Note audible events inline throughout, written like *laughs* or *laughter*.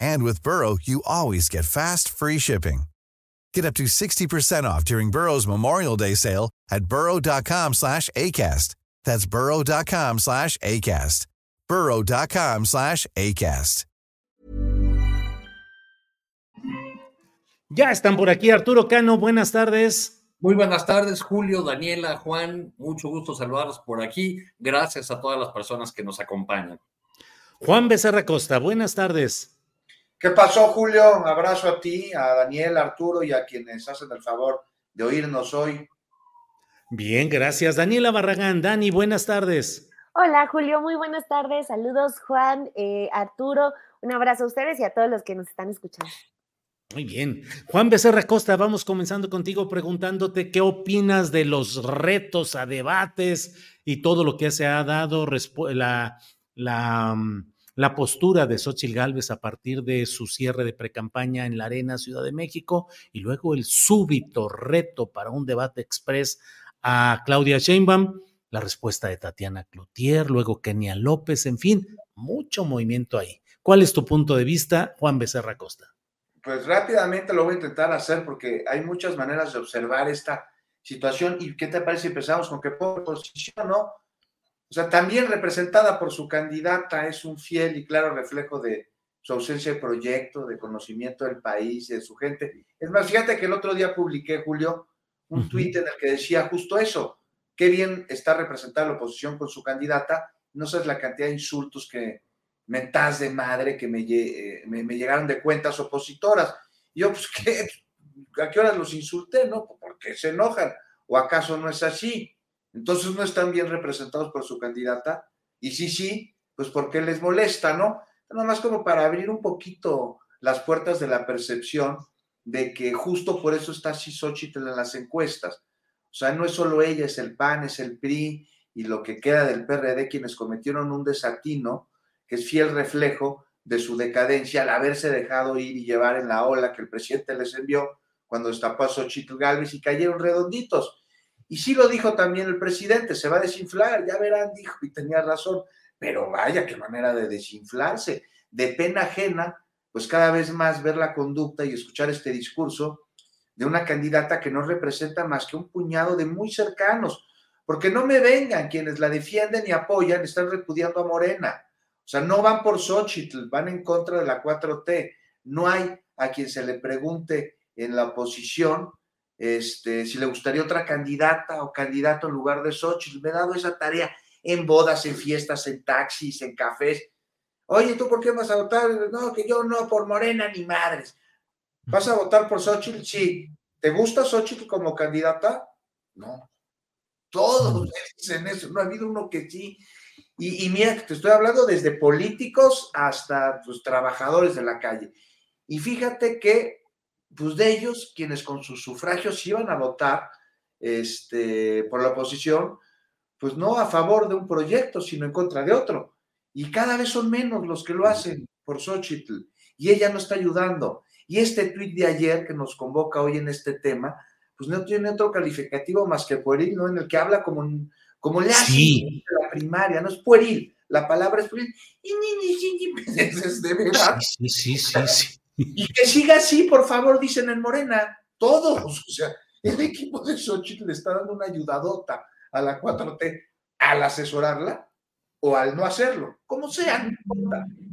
And with Burrow, you always get fast, free shipping. Get up to 60% off during Burrow's Memorial Day sale at burrow.com slash ACAST. That's burrow.com slash ACAST. burrow.com slash ACAST. Ya están por aquí Arturo Cano, buenas tardes. Muy buenas tardes, Julio, Daniela, Juan, mucho gusto saludarlos por aquí. Gracias a todas las personas que nos acompañan. Juan Becerra Costa, buenas tardes. ¿Qué pasó, Julio? Un abrazo a ti, a Daniel, a Arturo y a quienes hacen el favor de oírnos hoy. Bien, gracias. Daniela Barragán, Dani, buenas tardes. Hola, Julio, muy buenas tardes. Saludos, Juan, eh, Arturo. Un abrazo a ustedes y a todos los que nos están escuchando. Muy bien. Juan Becerra Costa, vamos comenzando contigo preguntándote qué opinas de los retos a debates y todo lo que se ha dado la, la, mm, la postura de Xochitl Gálvez a partir de su cierre de precampaña en la Arena Ciudad de México y luego el súbito reto para un debate express a Claudia Sheinbaum, la respuesta de Tatiana Cloutier, luego Kenia López, en fin, mucho movimiento ahí. ¿Cuál es tu punto de vista, Juan Becerra Costa? Pues rápidamente lo voy a intentar hacer porque hay muchas maneras de observar esta situación. ¿Y qué te parece si empezamos con por posición, no? O sea, también representada por su candidata, es un fiel y claro reflejo de su ausencia de proyecto, de conocimiento del país y de su gente. Es más, fíjate que el otro día publiqué, Julio, un tuit en el que decía justo eso. Qué bien está representada la oposición con su candidata. No sabes la cantidad de insultos que, mentas de madre que eh, me, me, llegaron de cuentas opositoras. Y yo, pues, *laughs* ¿qué? ¿A qué horas los insulté? ¿No? Pues, porque se enojan. ¿O acaso no es así? Entonces no están bien representados por su candidata. Y sí, sí, pues porque les molesta, ¿no? Nada más como para abrir un poquito las puertas de la percepción de que justo por eso está así Xochitl en las encuestas. O sea, no es solo ella, es el PAN, es el PRI y lo que queda del PRD quienes cometieron un desatino que es fiel reflejo de su decadencia al haberse dejado ir y llevar en la ola que el presidente les envió cuando destapó a Xochitl Galvez y cayeron redonditos. Y sí lo dijo también el presidente, se va a desinflar, ya verán, dijo, y tenía razón, pero vaya, qué manera de desinflarse. De pena ajena, pues cada vez más ver la conducta y escuchar este discurso de una candidata que no representa más que un puñado de muy cercanos, porque no me vengan quienes la defienden y apoyan, están repudiando a Morena. O sea, no van por Xochitl, van en contra de la 4T. No hay a quien se le pregunte en la oposición este, si le gustaría otra candidata o candidato en lugar de Xochitl. Me he dado esa tarea en bodas, en fiestas, en taxis, en cafés. Oye, ¿tú por qué vas a votar? No, que yo no, por Morena ni madres. ¿Vas a votar por Xochitl? Sí. ¿Te gusta Xochitl como candidata? No. Todos *laughs* dicen eso. No ha habido uno que sí. Y, mira, te estoy hablando desde políticos hasta los pues, trabajadores de la calle. Y fíjate que, pues de ellos, quienes con sus sufragios iban a votar este, por la oposición, pues no a favor de un proyecto, sino en contra de otro. Y cada vez son menos los que lo hacen por Xochitl. Y ella no está ayudando. Y este tuit de ayer que nos convoca hoy en este tema, pues no tiene otro calificativo más que pueril, ¿no? En el que habla como como le hace la primaria, no es pueril, la palabra es pueril. *laughs* Es de verdad. Sí, sí, sí, sí. Y que siga así, por favor, dicen en Morena, todos. O sea, el equipo de Xochitl le está dando una ayudadota a la 4T al asesorarla. o al no hacerlo, como sea.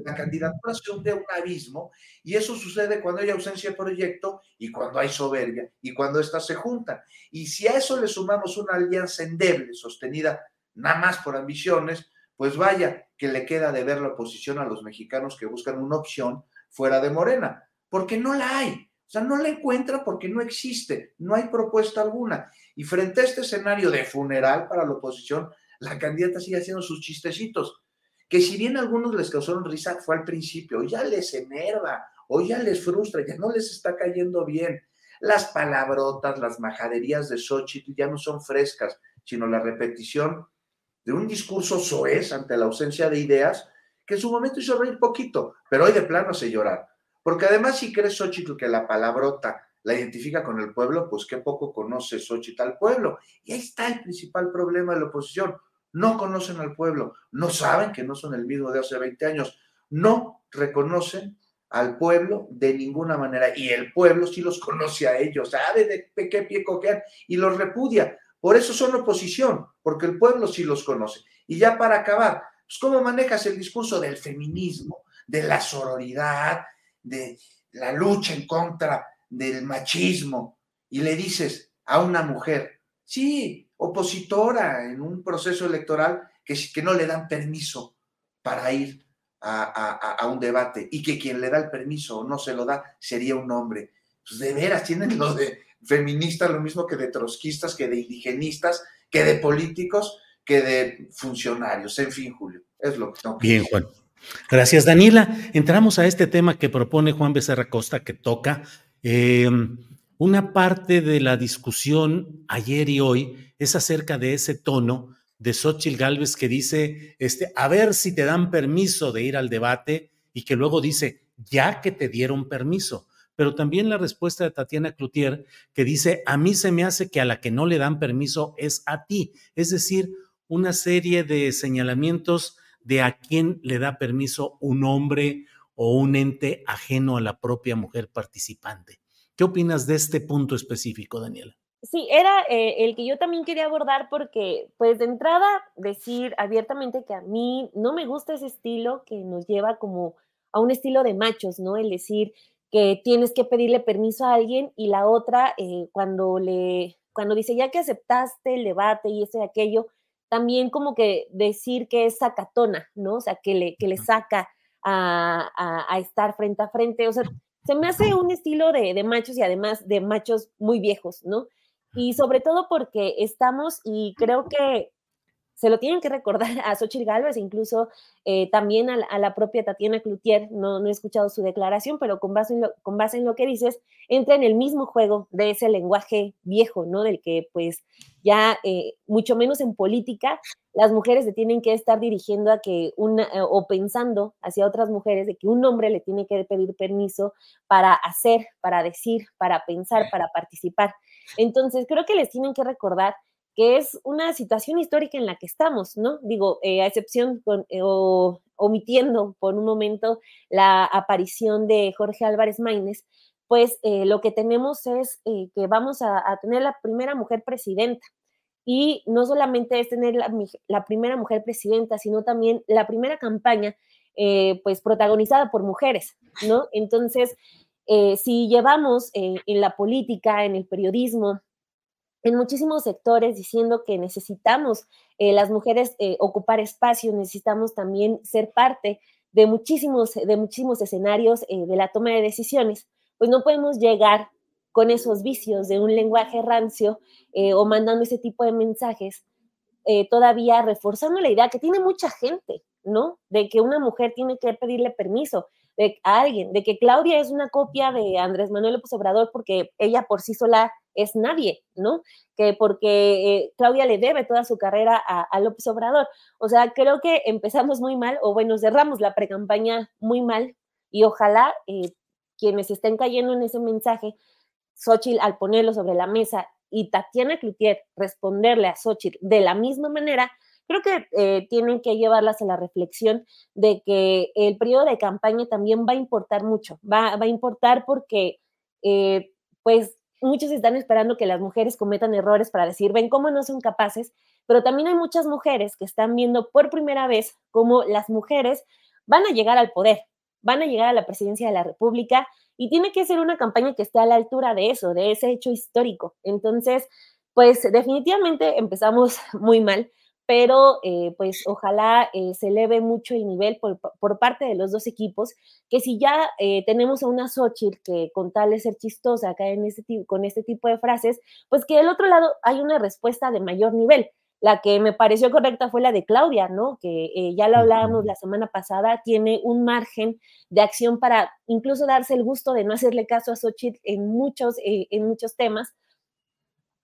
La candidatura se hunde un abismo y eso sucede cuando hay ausencia de proyecto y cuando hay soberbia y cuando éstas se juntan. Y si a eso le sumamos una alianza endeble, sostenida nada más por ambiciones, pues vaya que le queda de ver la oposición a los mexicanos que buscan una opción fuera de Morena, porque no la hay. O sea, no la encuentra porque no existe, no hay propuesta alguna. Y frente a este escenario de funeral para la oposición, la candidata sigue haciendo sus chistecitos, que si bien a algunos les causaron risa, fue al principio, ya les enerva, o ya les frustra, ya no les está cayendo bien. Las palabrotas, las majaderías de Xochitl ya no son frescas, sino la repetición de un discurso soez ante la ausencia de ideas que en su momento hizo reír poquito, pero hoy de plano hace llorar. Porque además, si crees Xochitl que la palabrota la identifica con el pueblo, pues qué poco conoce Xochitl al pueblo. Y ahí está el principal problema de la oposición. No conocen al pueblo, no saben que no son el mismo de hace 20 años, no reconocen al pueblo de ninguna manera. Y el pueblo sí los conoce a ellos, sabe de qué pie y los repudia. Por eso son oposición, porque el pueblo sí los conoce. Y ya para acabar, pues ¿cómo manejas el discurso del feminismo, de la sororidad, de la lucha en contra del machismo y le dices a una mujer, sí, opositora en un proceso electoral, que, que no le dan permiso para ir a, un debate y que quien le da el permiso o no se lo da sería un hombre. Pues de veras tienen lo de feministas, lo mismo que de trotskistas, que de indigenistas, que de políticos, que de funcionarios. En fin, Julio, es lo que tengo Bien, Juan. Gracias, Daniela. Entramos a este tema que propone Juan Becerra Costa, que toca eh, una parte de la discusión ayer y hoy es acerca de ese tono de Xochitl Galvez que dice, este, a ver si te dan permiso de ir al debate y que luego dice, ya que te dieron permiso. Pero también la respuesta de Tatiana Cloutier que dice, a mí se me hace que a la que no le dan permiso es a ti. Es decir, una serie de señalamientos de a quién le da permiso un hombre o un ente ajeno a la propia mujer participante. ¿Qué opinas de este punto específico, Daniela? Sí, era eh, el que yo también quería abordar porque, pues de entrada, decir abiertamente que a mí no me gusta ese estilo que nos lleva como a un estilo de machos, ¿no? El decir que tienes que pedirle permiso a alguien y la otra, eh, cuando le, cuando dice ya que aceptaste el debate y ese y aquello, también como que decir que es sacatona, ¿no? O sea, que le, que le saca a, estar frente a frente. O sea, se me hace un estilo de, de, machos y además de machos muy viejos, ¿no? Y sobre todo porque estamos, y creo que se lo tienen que recordar *laughs* a Xochitl Galvez, incluso eh, también a, la propia Tatiana Cloutier, no, no he escuchado su declaración, pero con base, en lo, con base en lo que dices, entra en el mismo juego de ese lenguaje viejo, ¿no? Del que pues ya eh, mucho menos en política las mujeres se tienen que estar dirigiendo a que una, eh, o pensando hacia otras mujeres de que un hombre le tiene que pedir permiso para hacer, para decir, para pensar, para participar. Entonces, creo que les tienen que recordar que es una situación histórica en la que estamos, ¿no? Digo, eh, a excepción eh, o omitiendo por un momento la aparición de Jorge Álvarez Maínez, pues eh, lo que tenemos es que vamos a, tener la primera mujer presidenta. Y no solamente es tener la, primera mujer presidenta, sino también la primera campaña, pues protagonizada por mujeres, ¿no? Entonces, si llevamos en la política, en el periodismo, en muchísimos sectores diciendo que necesitamos eh, las mujeres eh, ocupar espacios, necesitamos también ser parte de muchísimos, de muchísimos escenarios eh, de la toma de decisiones, pues no podemos llegar con esos vicios de un lenguaje rancio o mandando ese tipo de mensajes, todavía reforzando la idea que tiene mucha gente, ¿no? De que una mujer tiene que pedirle permiso a alguien, de que Claudia es una copia de Andrés Manuel López Obrador porque ella por sí sola es nadie, ¿no? Que porque eh, Claudia le debe toda su carrera a, López Obrador. O sea, creo que empezamos muy mal, o bueno, cerramos la precampaña muy mal, y ojalá eh, quienes estén cayendo en ese mensaje, Xochitl al ponerlo sobre la mesa y Tatiana Cloutier responderle a Xochitl de la misma manera, creo que eh, tienen que llevarlas a la reflexión de que el periodo de campaña también va a importar mucho, va, va a importar porque, pues, muchos están esperando que las mujeres cometan errores para decir, ven cómo no son capaces, pero también hay muchas mujeres que están viendo por primera vez cómo las mujeres van a llegar al poder, van a llegar a la presidencia de la República y tiene que ser una campaña que esté a la altura de eso, de ese hecho histórico. Entonces, pues definitivamente empezamos *laughs* muy mal pero eh, pues ojalá eh, se eleve mucho el nivel por, parte de los dos equipos, que si ya eh, tenemos a una Xochitl que con tal de ser chistosa acá en este, con este tipo de frases, pues que del otro lado hay una respuesta de mayor nivel. La que me pareció correcta fue la de Claudia, ¿no? Que ya lo hablábamos la semana pasada, tiene un margen de acción para incluso darse el gusto de no hacerle caso a Xochitl en muchos, en muchos temas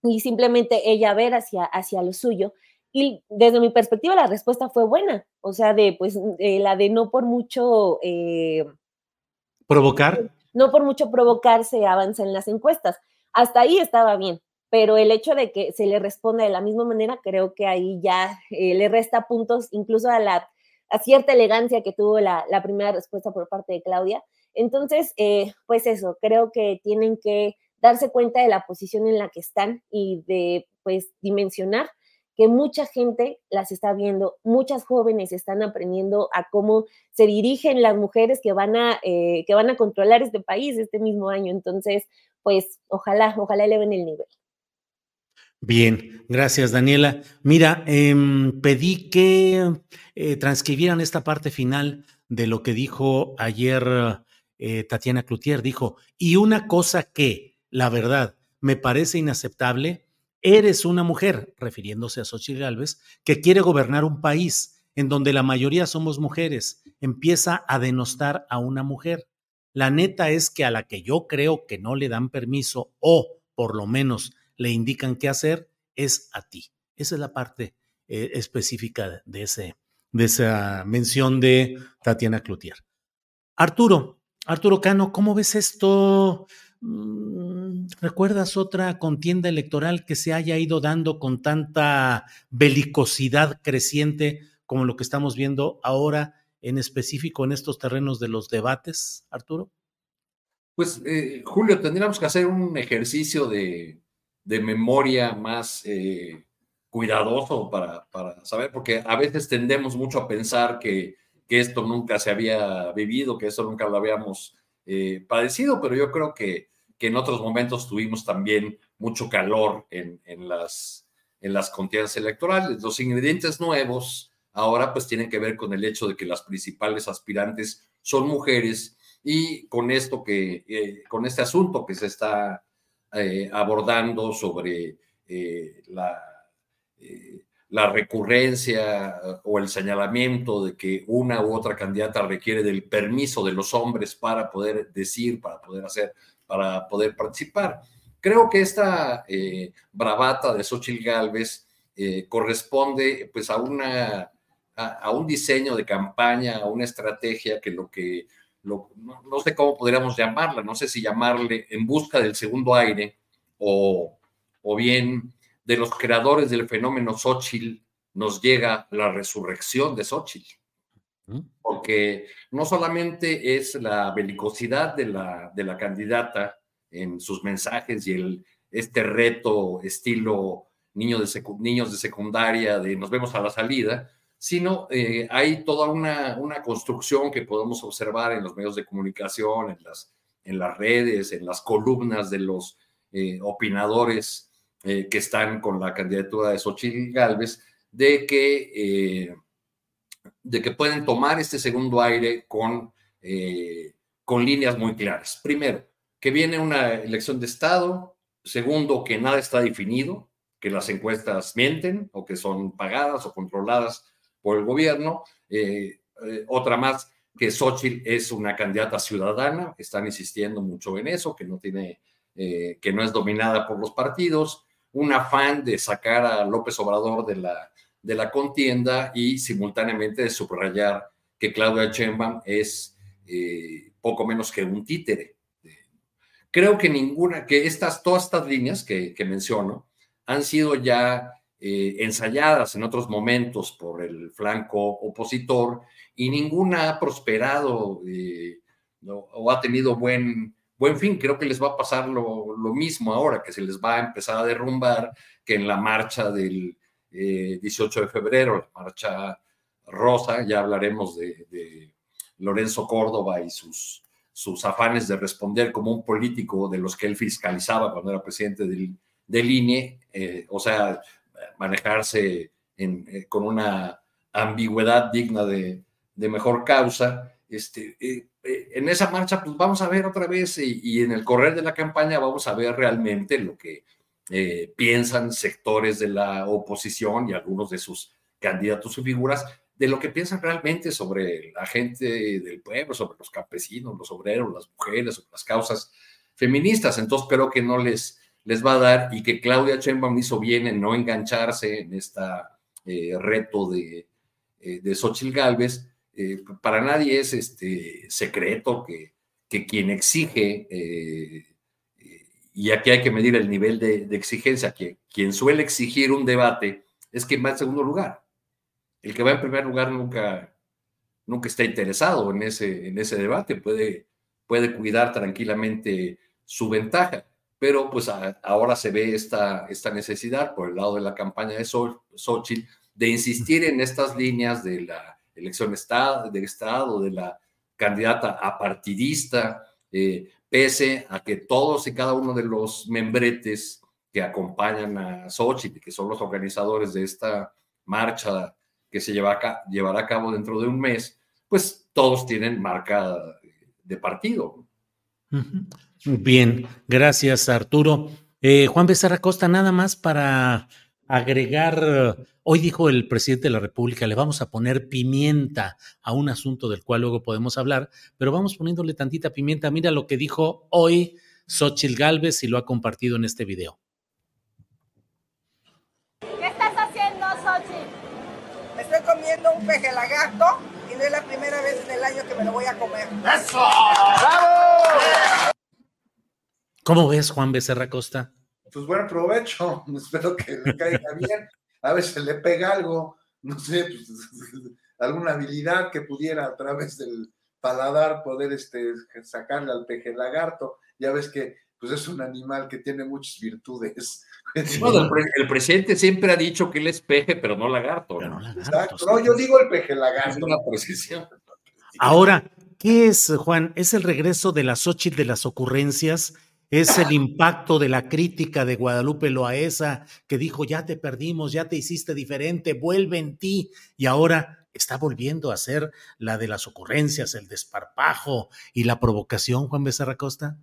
y simplemente ella ver hacia, hacia lo suyo. Y desde mi perspectiva la respuesta fue buena, o sea, de pues la de no por mucho... Eh, ¿Provocar? No por mucho provocar se avanza en las encuestas. Hasta ahí estaba bien, pero el hecho de que se le responda de la misma manera, creo que ahí ya eh, le resta puntos incluso a la a cierta elegancia que tuvo la, la primera respuesta por parte de Claudia. Entonces, eh, pues eso, creo que tienen que darse cuenta de la posición en la que están y de pues dimensionar que mucha gente las está viendo, muchas jóvenes están aprendiendo a cómo se dirigen las mujeres que van a, eh, que van a controlar este país este mismo año. Entonces, pues ojalá, ojalá eleven el nivel. Bien, gracias Daniela. Mira, em, pedí que eh, transcribieran esta parte final de lo que dijo ayer eh, Tatiana Cloutier. Dijo, y una cosa que, la verdad, me parece inaceptable Eres una mujer, refiriéndose a Xochitl Gálvez, que quiere gobernar un país en donde la mayoría somos mujeres. Empieza a denostar a una mujer. La neta es que a la que yo creo que no le dan permiso o por lo menos le indican qué hacer es a ti. Esa es la parte eh, específica de, ese, de esa mención de Tatiana Cloutier. Arturo, Arturo Cano, ¿cómo ves esto? Mm, ¿Recuerdas otra contienda electoral que se haya ido dando con tanta belicosidad creciente como lo que estamos viendo ahora, en específico en estos terrenos de los debates, Arturo? Pues, eh, Julio, tendríamos que hacer un ejercicio de, memoria más eh, cuidadoso para, saber, porque a veces tendemos mucho a pensar que, que, esto nunca se había vivido, que esto nunca lo habíamos eh, padecido, pero yo creo que que en otros momentos tuvimos también mucho calor en, las, en las contiendas electorales. Los ingredientes nuevos ahora pues tienen que ver con el hecho de que las principales aspirantes son mujeres y con esto que, eh, con este asunto que se está eh, abordando sobre eh, la, la recurrencia o el señalamiento de que una u otra candidata requiere del permiso de los hombres para poder decir, para poder hacer para poder participar. Creo que esta eh, bravata de Xochitl Galvez eh, corresponde pues a, una, a, un diseño de campaña, a una estrategia que lo que, no, sé cómo podríamos llamarla, no sé si llamarle en busca del segundo aire o, o bien de los creadores del fenómeno Xochitl nos llega la resurrección de Xochitl porque no solamente es la belicosidad de la, de la candidata en sus mensajes y el, este reto estilo niño de niños de secundaria de nos vemos a la salida, sino eh, hay toda una, una, construcción que podemos observar en los medios de comunicación, en las, en las redes, en las columnas de los eh, opinadores eh, que están con la candidatura de Xochitl Galvez, de que de que pueden tomar este segundo aire con, eh, con líneas muy claras. Primero, que viene una elección de Estado. Segundo, que nada está definido, que las encuestas mienten o que son pagadas o controladas por el gobierno. Eh, eh, otra más, que Xochitl es una candidata ciudadana, están insistiendo mucho en eso, que no tiene, que no es dominada por los partidos, un afán de sacar a López Obrador de la de la contienda y simultáneamente de subrayar que Claudia Sheinbaum es eh, poco menos que un títere. Creo que ninguna, que estas, todas estas líneas que, menciono han sido ya eh, ensayadas en otros momentos por el flanco opositor y ninguna ha prosperado eh, o ha tenido buen, Buen fin, creo que les va a pasar lo, mismo ahora, que se les va a empezar a derrumbar que en la marcha del 18 eh, de febrero, la marcha rosa, ya hablaremos de, Lorenzo Córdoba y sus, sus afanes de responder como un político de los que él fiscalizaba cuando era presidente del, del INE, eh, o sea, manejarse eh, con una ambigüedad digna de, de mejor causa. Este, eh, en esa marcha, pues vamos a ver otra vez y, en el correr de la campaña vamos a ver realmente lo que eh, piensan sectores de la oposición y algunos de sus candidatos o figuras de lo que piensan realmente sobre la gente del pueblo, sobre los campesinos, los obreros, las mujeres, sobre las causas feministas. Entonces creo que no les, les va a dar y que Claudia Sheinbaum hizo bien en no engancharse en este reto de, de Xochitl Galvez, eh, para nadie es este secreto que, que quien exige, eh, y aquí hay que medir el nivel de, exigencia, que quien suele exigir un debate es quien va en segundo lugar. El que va en primer lugar nunca, nunca está interesado en ese, en ese debate, puede, puede cuidar tranquilamente su ventaja. Pero pues ahora se ve esta, esta necesidad por el lado de la campaña de Xochitl de insistir en estas líneas de la elección estado, de Estado, de la candidata apartidista, eh, pese a que todos y cada uno de los membretes que acompañan a Xochitl, que son los organizadores de esta marcha que se lleva llevará a cabo dentro de un mes, pues todos tienen marca de partido. Bien, gracias Arturo. Eh, Juan Becerra Costa, nada más para agregar, hoy dijo el presidente de la República, le vamos a poner pimienta a un asunto del cual luego podemos hablar, pero vamos poniéndole tantita pimienta. Mira lo que dijo hoy Xochitl Galvez y lo ha compartido en este video. ¿Qué estás haciendo, Xochitl? Me estoy comiendo un peje lagarto y no es la primera vez en el año que me lo voy a comer. ¡Eso! ¡Bravo! ¿Cómo ves, Juan Becerra Costa? Pues buen provecho, *laughs* espero que le caiga bien, a veces le pega algo, no sé, pues, *laughs* alguna habilidad que pudiera a través del paladar poder este, sacarle al peje lagarto, ya ves que pues es un animal que tiene muchas virtudes. el, presidente siempre ha dicho que él es peje, pero no lagarto. ¿no? Exacto, no, yo digo el peje lagarto. Es una precisión. Ahora, ¿qué es, Juan? ¿Es el regreso de las Xochitl de las ocurrencias? Es el impacto de la crítica de Guadalupe Loaesa, que dijo, ya te perdimos, ya te hiciste diferente, vuelve en ti, y ahora está volviendo a ser la de las ocurrencias, el desparpajo y la provocación, Juan Becerra Costa?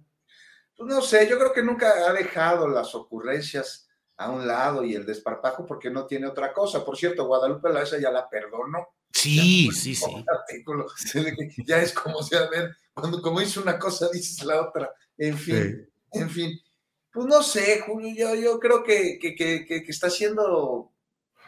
Pues no sé, yo creo que nunca ha dejado las ocurrencias a un lado y el desparpajo porque no tiene otra cosa. Por cierto, Guadalupe Loaesa ya la perdonó. Sí, sí, sí. *laughs* Ya es como si, a ver, cuando como dice una cosa, dices la otra. En fin. En fin, pues no sé, Julio, yo, creo que, que, está haciendo,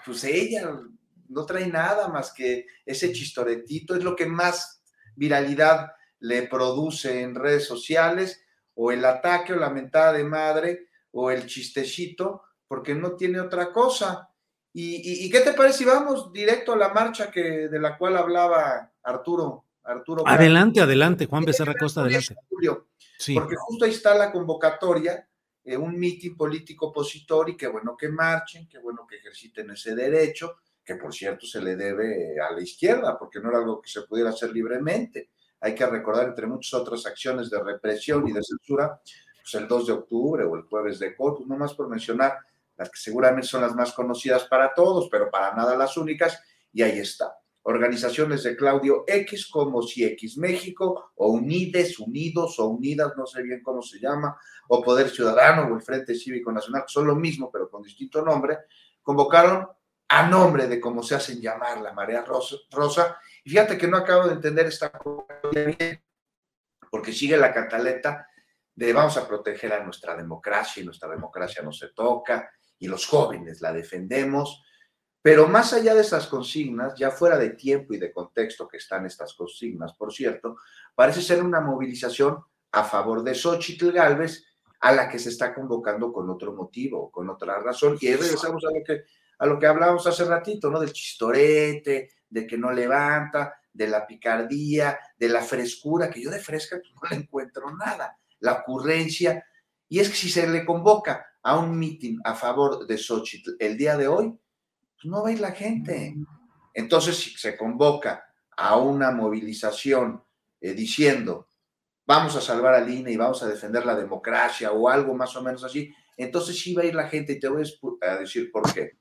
pues ella no trae nada más que ese chistoretito, es lo que más viralidad le produce en redes sociales, o el ataque o la mentada de madre, o el chistecito, porque no tiene otra cosa. ¿Y, qué te parece si vamos directo a la marcha que, de la cual hablaba Arturo? Arturo adelante, adelante, Juan Becerra Costa, adelante. Julio, porque justo ahí está la convocatoria, eh, un mitin político opositor y qué bueno que marchen, qué bueno que ejerciten ese derecho, que por cierto se le debe a la izquierda, porque no era algo que se pudiera hacer libremente. Hay que recordar, entre muchas otras acciones de represión y de censura, pues el 2 de octubre o el jueves de Corpus, no más por mencionar las que seguramente son las más conocidas para todos, pero para nada las únicas, y ahí está organizaciones de Claudio X como si X México o Unides, Unidos o Unidas, no sé bien cómo se llama, o Poder Ciudadano o el Frente Cívico Nacional, son lo mismo pero con distinto nombre, convocaron a nombre de cómo se hacen llamar la marea rosa. Y fíjate que no acabo de entender esta bien, porque sigue la cataleta de vamos a proteger a nuestra democracia y nuestra democracia no se toca y los jóvenes la defendemos pero más allá de esas consignas, ya fuera de tiempo y de contexto que están estas consignas, por cierto, parece ser una movilización a favor de Xochitl Galvez, a la que se está convocando con otro motivo, con otra razón. Y ahí regresamos a lo que, a lo que hablábamos hace ratito, ¿no? Del chistorete, de que no levanta, de la picardía, de la frescura, que yo de fresca pues, no le encuentro nada. la ocurrencia. Y es que si se le convoca a un mitin a favor de Xochitl el día de hoy, no va a ir la gente. Entonces, si se convoca a una movilización eh, diciendo vamos a salvar al INE y vamos a defender la democracia o algo más o menos así, entonces sí va a ir la gente y te voy a decir por qué.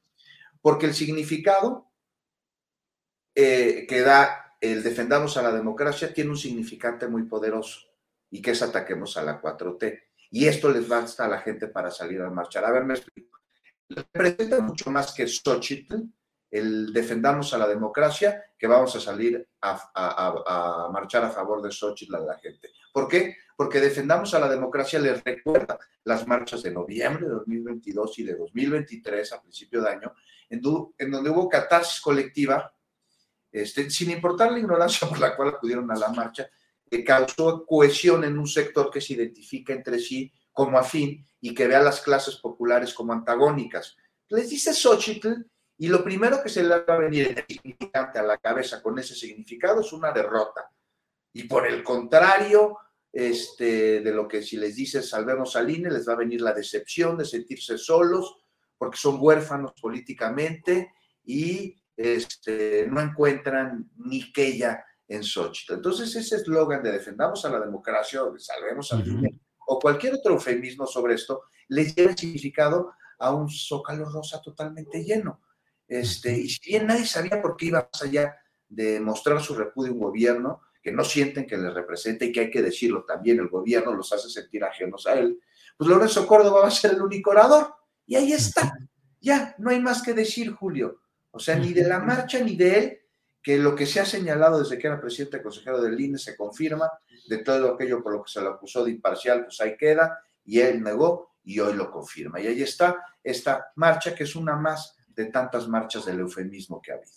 Porque el significado eh, que da el defendamos a la democracia tiene un significante muy poderoso y que es ataquemos a la 4T. Y esto les basta a la gente para salir a marchar. A ver, me explico. Representa mucho más que Xochitl, el defendamos a la democracia, que vamos a salir a, marchar a favor de Xochitl a la gente. ¿Por qué? Porque defendamos a la democracia les recuerda las marchas de noviembre de 2022 y de 2023 a principio de año, en, en donde hubo catarsis colectiva, este, sin importar la ignorancia por la cual acudieron a la marcha, que causó cohesión en un sector que se identifica entre sí como afín y que ve a las clases populares como antagónicas. Les dice Xochitl y lo primero que se le va a venir a la cabeza con ese significado es una derrota. Y por el contrario, este, de lo que si les dice salvemos al INE, les va a venir la decepción de sentirse solos, porque son huérfanos políticamente y este, no encuentran ni que ella en Xochitl. Entonces, ese eslogan de defendamos a la democracia o de salvemos al INE, o cualquier otro eufemismo sobre esto, les lleva significado a un zócalo rosa totalmente lleno. Este, y si bien nadie sabía por qué iba más allá de mostrar su repudio a un gobierno que no sienten que les represente y que hay que decirlo también, el gobierno los hace sentir ajenos a él, pues Lorenzo Córdoba va a ser el único orador. Y ahí está. Ya, no hay más que decir, Julio. O sea, ni de la marcha ni de él, que lo que se ha señalado desde que era presidente consejero del INE se confirma, de todo aquello por lo que se le acusó de imparcial, pues ahí queda, y él negó y hoy lo confirma. Y ahí está esta marcha, que es una más de tantas marchas del eufemismo que ha habido.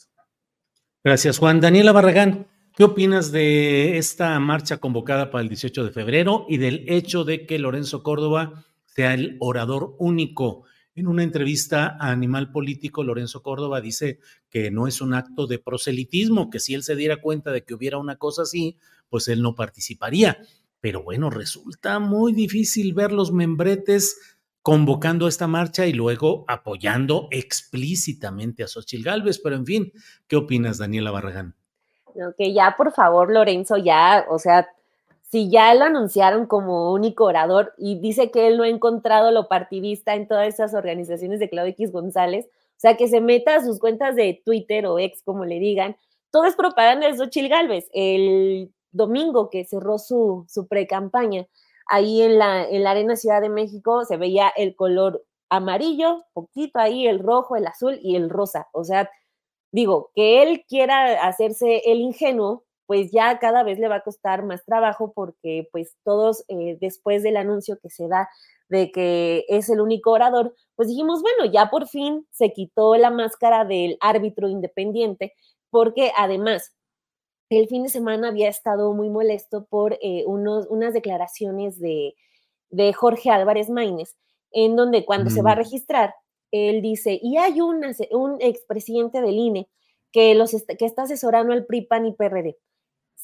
Gracias, Juan. Daniela Barragán, ¿qué opinas de esta marcha convocada para el 18 de febrero y del hecho de que Lorenzo Córdoba sea el orador único? En una entrevista a Animal Político, Lorenzo Córdoba dice que no es un acto de proselitismo, que si él se diera cuenta de que hubiera una cosa así, pues él no participaría. Pero bueno, resulta muy difícil ver los membretes convocando esta marcha y luego apoyando explícitamente a Xochitl Gálvez. Pero en fin, ¿qué opinas, Daniela Barragán? que ya, por favor, Lorenzo, ya, o sea, si ya lo anunciaron como único orador y dice que él no ha encontrado lo partidista en todas esas organizaciones de Claudio X González, o sea, que se meta a sus cuentas de Twitter o ex, como le digan, todo es propaganda de Xochitl Gálvez. El domingo que cerró su, su pre-campaña, ahí en la, en la Arena Ciudad de México se veía el color amarillo, poquito ahí, el rojo, el azul y el rosa. O sea, digo, que él quiera hacerse el ingenuo, pues ya cada vez le va a costar más trabajo porque pues todos eh, después del anuncio que se da de que es el único orador, pues dijimos, bueno, ya por fin se quitó la máscara del árbitro independiente, porque además el fin de semana había estado muy molesto por eh, unos, unas declaraciones de, Jorge Álvarez Maínez, en donde cuando se va a mm. registrar, él dice, y hay un expresidente del INE que, los que está asesorando al PRI, PAN y PRD.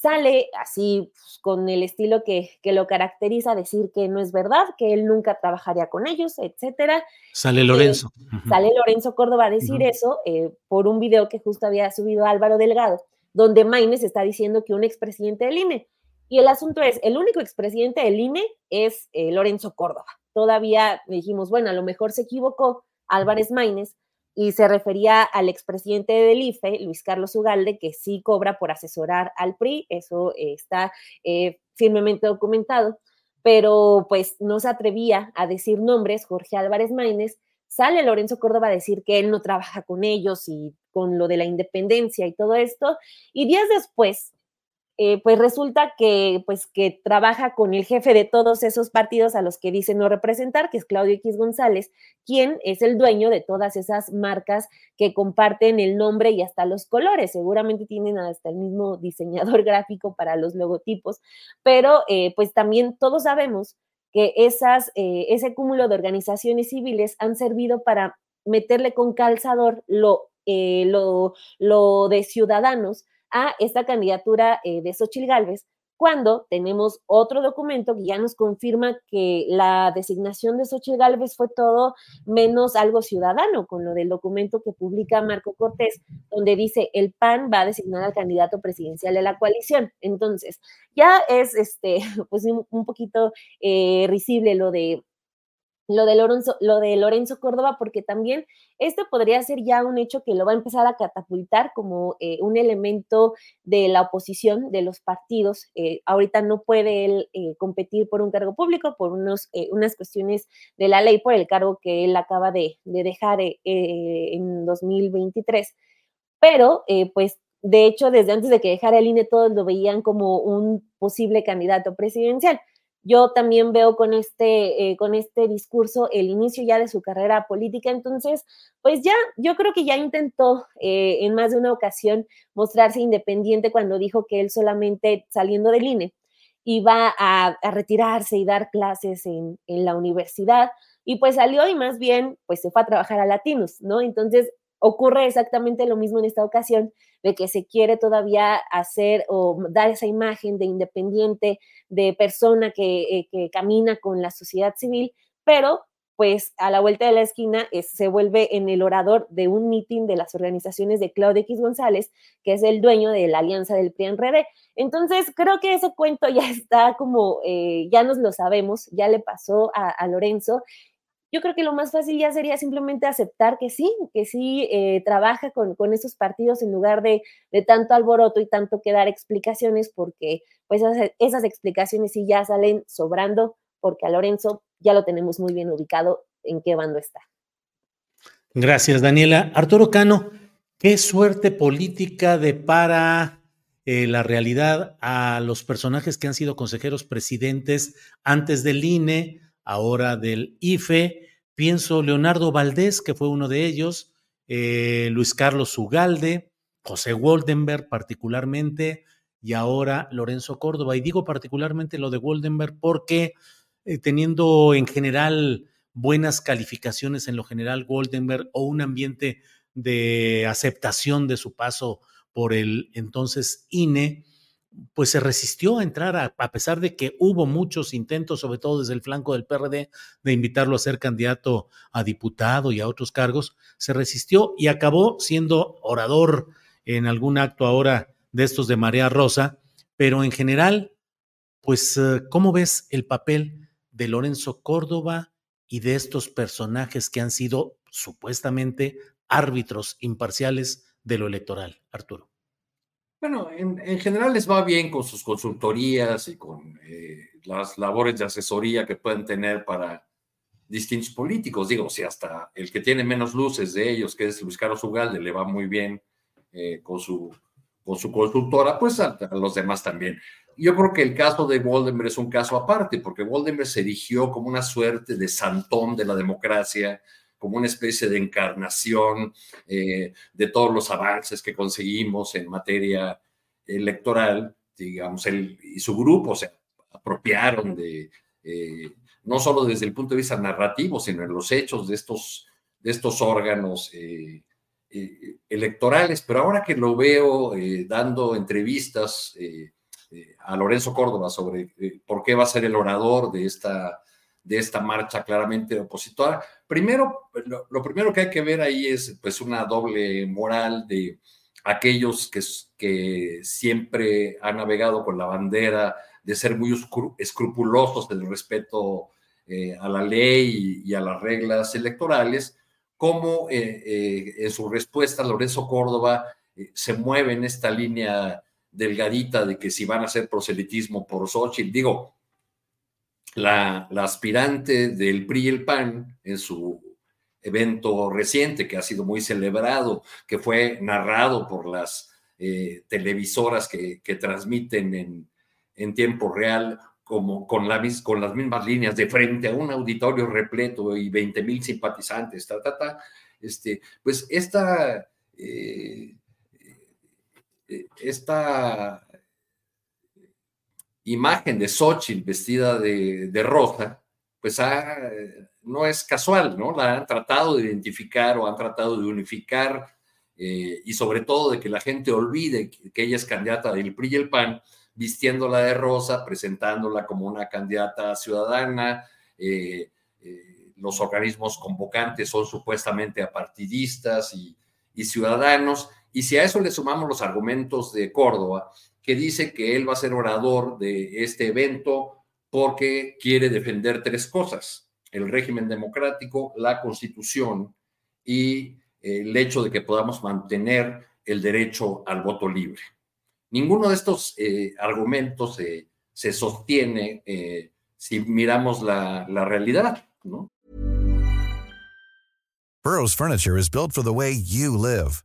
Sale así pues, con el estilo que, lo caracteriza, decir que no es verdad, que él nunca trabajaría con ellos, etcétera. Sale Lorenzo. Sale Lorenzo Córdoba a decir eso eh, por un video que justo había subido Álvaro Delgado donde Maines está diciendo que un expresidente del INE. Y el asunto es, el único expresidente del INE es eh, Lorenzo Córdoba. Todavía dijimos, bueno, a lo mejor se equivocó Álvarez Maínez y se refería al expresidente del IFE, Luis Carlos Ugalde, que sí cobra por asesorar al PRI, eso eh, está eh, firmemente documentado, pero pues no se atrevía a decir nombres, Jorge Álvarez Maínez, sale Lorenzo Córdoba a decir que él no trabaja con ellos y con lo de la independencia y todo esto, y días después, eh, pues resulta que, pues que trabaja con el jefe de todos esos partidos a los que dice no representar, que es Claudio X González, quien es el dueño de todas esas marcas que comparten el nombre y hasta los colores. Seguramente tienen hasta el mismo diseñador *laughs* gráfico para los logotipos, pero eh, pues también todos sabemos que esas, eh, ese cúmulo de organizaciones civiles han servido para meterle con calzador lo lo, lo, de ciudadanos a esta candidatura eh, de Xochil Gálvez, cuando tenemos otro documento que ya nos confirma que la designación de Xochitl Gálvez fue todo menos algo ciudadano, con lo del documento que publica Marco Cortés, donde dice el PAN va a designar al candidato presidencial de la coalición. Entonces, ya es este, *laughs* pues un, poquito eh, risible lo de lo de, Lorenzo, lo de Lorenzo Córdoba, porque también esto podría ser ya un hecho que lo va a empezar a catapultar como eh, un elemento de la oposición de los partidos. Eh, ahorita no puede él eh, competir por un cargo público por unos, unas cuestiones de la ley, por el cargo que él acaba de, de dejar en 2023. Pero, pues, de hecho, desde antes de que dejara el INE, todos lo veían como un posible candidato presidencial yo también veo con este, eh, con este discurso el inicio ya de su carrera política. Entonces, pues ya, yo creo que ya intentó eh, en más de una ocasión mostrarse independiente cuando dijo que él solamente saliendo del INE iba a, a retirarse y dar clases en, en la universidad. Y pues salió y más bien, pues se fue a trabajar a Latinos, ¿no? Entonces, ocurre exactamente lo mismo en esta ocasión, de que se quiere todavía hacer o dar esa imagen de independiente, de persona que, eh, que camina con la sociedad civil, pero pues a la vuelta de la esquina se vuelve en el orador de un mitin de las organizaciones de Claudio X González, que es el dueño de la alianza del PRI en. Entonces, creo que ese cuento ya *laughs* está como, eh, ya nos lo sabemos, ya le pasó a Lorenzo, yo creo que lo más fácil ya sería simplemente aceptar que sí, que sí eh, trabaja con, esos partidos en lugar de, tanto alboroto y tanto que dar explicaciones, porque pues esas, esas, explicaciones sí ya salen sobrando, porque a Lorenzo ya lo tenemos muy bien ubicado en qué bando está. Gracias, Daniela. Arturo Cano, ¿qué suerte política depara eh, la realidad a los personajes que han sido consejeros presidentes antes del INE? Ahora del IFE. Pienso Leonardo Valdés, que fue uno de ellos, eh, Luis Carlos Ugalde, José Woldenberg particularmente, y ahora Lorenzo Córdoba. Y digo particularmente lo de Woldenberg porque eh, teniendo en general buenas calificaciones en lo general Goldenberg o un ambiente de aceptación de su paso por el entonces INE, pues se resistió a entrar, a, pesar de que hubo muchos intentos, sobre todo desde el flanco del PRD, de invitarlo a ser candidato a diputado y a otros cargos, se resistió y acabó siendo orador en algún acto ahora de estos de Marea Rosa, pero en general, pues, eh, ¿cómo ves el papel de Lorenzo Córdoba y de estos personajes que han sido supuestamente árbitros imparciales de lo electoral, Arturo? Bueno, en, general les va bien con sus consultorías y con eh, las labores de asesoría que pueden tener para distintos políticos. Digo, si hasta el que tiene menos luces de ellos, que es Luis Carlos Ugalde, le va muy bien eh, con, su, con su consultora, pues a, los demás también. Yo creo que el caso de Voldemort es un caso aparte, porque Voldemort se erigió como una suerte de santón de la democracia, como una especie de encarnación eh, de todos los avances que conseguimos en materia electoral, digamos, él y su grupo se apropiaron de, eh, no solo desde el punto de vista narrativo, sino en los hechos de estos, de estos órganos eh, electorales, pero ahora que lo veo dando entrevistas a Lorenzo Córdoba sobre por qué va a ser el orador de esta de esta marcha claramente opositora. Primero, lo, primero que hay que ver ahí es pues una doble moral de aquellos que, que siempre han navegado con la bandera de ser muy escrupulosos del respeto eh, a la ley y, a las reglas electorales, como eh, eh, en su respuesta Lorenzo Córdoba se mueve en esta línea delgadita de que si van a hacer proselitismo por Xochitl, digo, la, aspirante del PRI y el PAN en su evento reciente, que ha sido muy celebrado, que fue narrado por las eh, televisoras que, transmiten en, tiempo real, como con, con las mismas líneas de frente a un auditorio repleto y 20 mil simpatizantes, ta, ta, este, pues esta, eh, eh, esta imagen de Xochitl vestida de, rosa, pues no es casual, ¿no? La han tratado de identificar o han tratado de unificar eh, y sobre todo de que la gente olvide que, ella es candidata del PRI y el PAN, vistiéndola de rosa, presentándola como una candidata ciudadana. Eh, eh, los organismos convocantes son supuestamente apartidistas y, y ciudadanos. Y si a eso le sumamos los argumentos de Córdoba, que dice que él va a ser orador de este evento porque quiere defender tres cosas, el régimen democrático, la constitución y el hecho de que podamos mantener el derecho al voto libre. Ninguno de estos eh, argumentos se sostiene eh, si miramos la, la realidad. Burroughs Furniture is built for the way you live.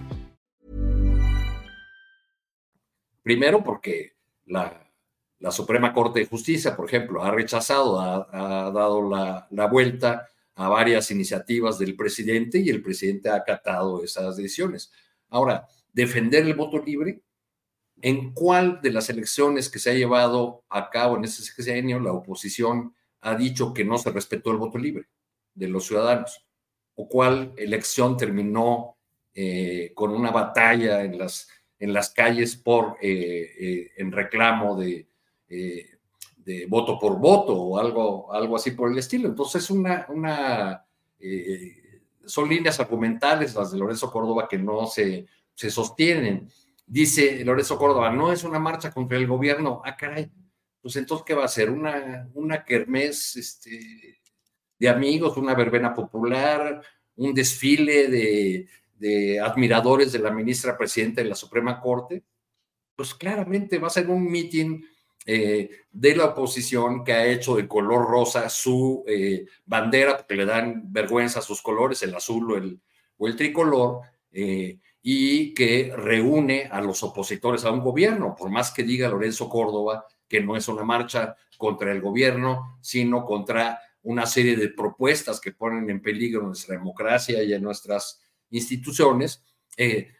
Primero, porque la, la, Suprema Corte de Justicia, por ejemplo, ha rechazado, ha, dado la, la, vuelta a varias iniciativas del presidente y el presidente ha acatado esas decisiones. Ahora, defender el voto libre, ¿en cuál de las elecciones que se ha llevado a cabo en este sexenio la oposición ha dicho que no se respetó el voto libre de los ciudadanos? ¿O cuál elección terminó eh, con una batalla en las en las calles por, eh, eh, en reclamo de, eh, de, voto por voto o algo, algo así por el estilo. Entonces, una, una, son líneas argumentales las de Lorenzo Córdoba que no se, se sostienen. Dice Lorenzo Córdoba, no es una marcha contra el gobierno. Ah, caray. Pues entonces, ¿qué va a ser? Una, una kermés este, de amigos, una verbena popular, un desfile de, de admiradores de la ministra presidenta de la Suprema Corte, pues claramente va a ser un mitin eh, de la oposición que ha hecho de color rosa su eh, bandera, porque le dan vergüenza sus colores, el azul o el, o el tricolor, eh, y que reúne a los opositores a un gobierno, por más que diga Lorenzo Córdoba que no es una marcha contra el gobierno, sino contra una serie de propuestas que ponen en peligro nuestra democracia y a nuestras instituciones, eh,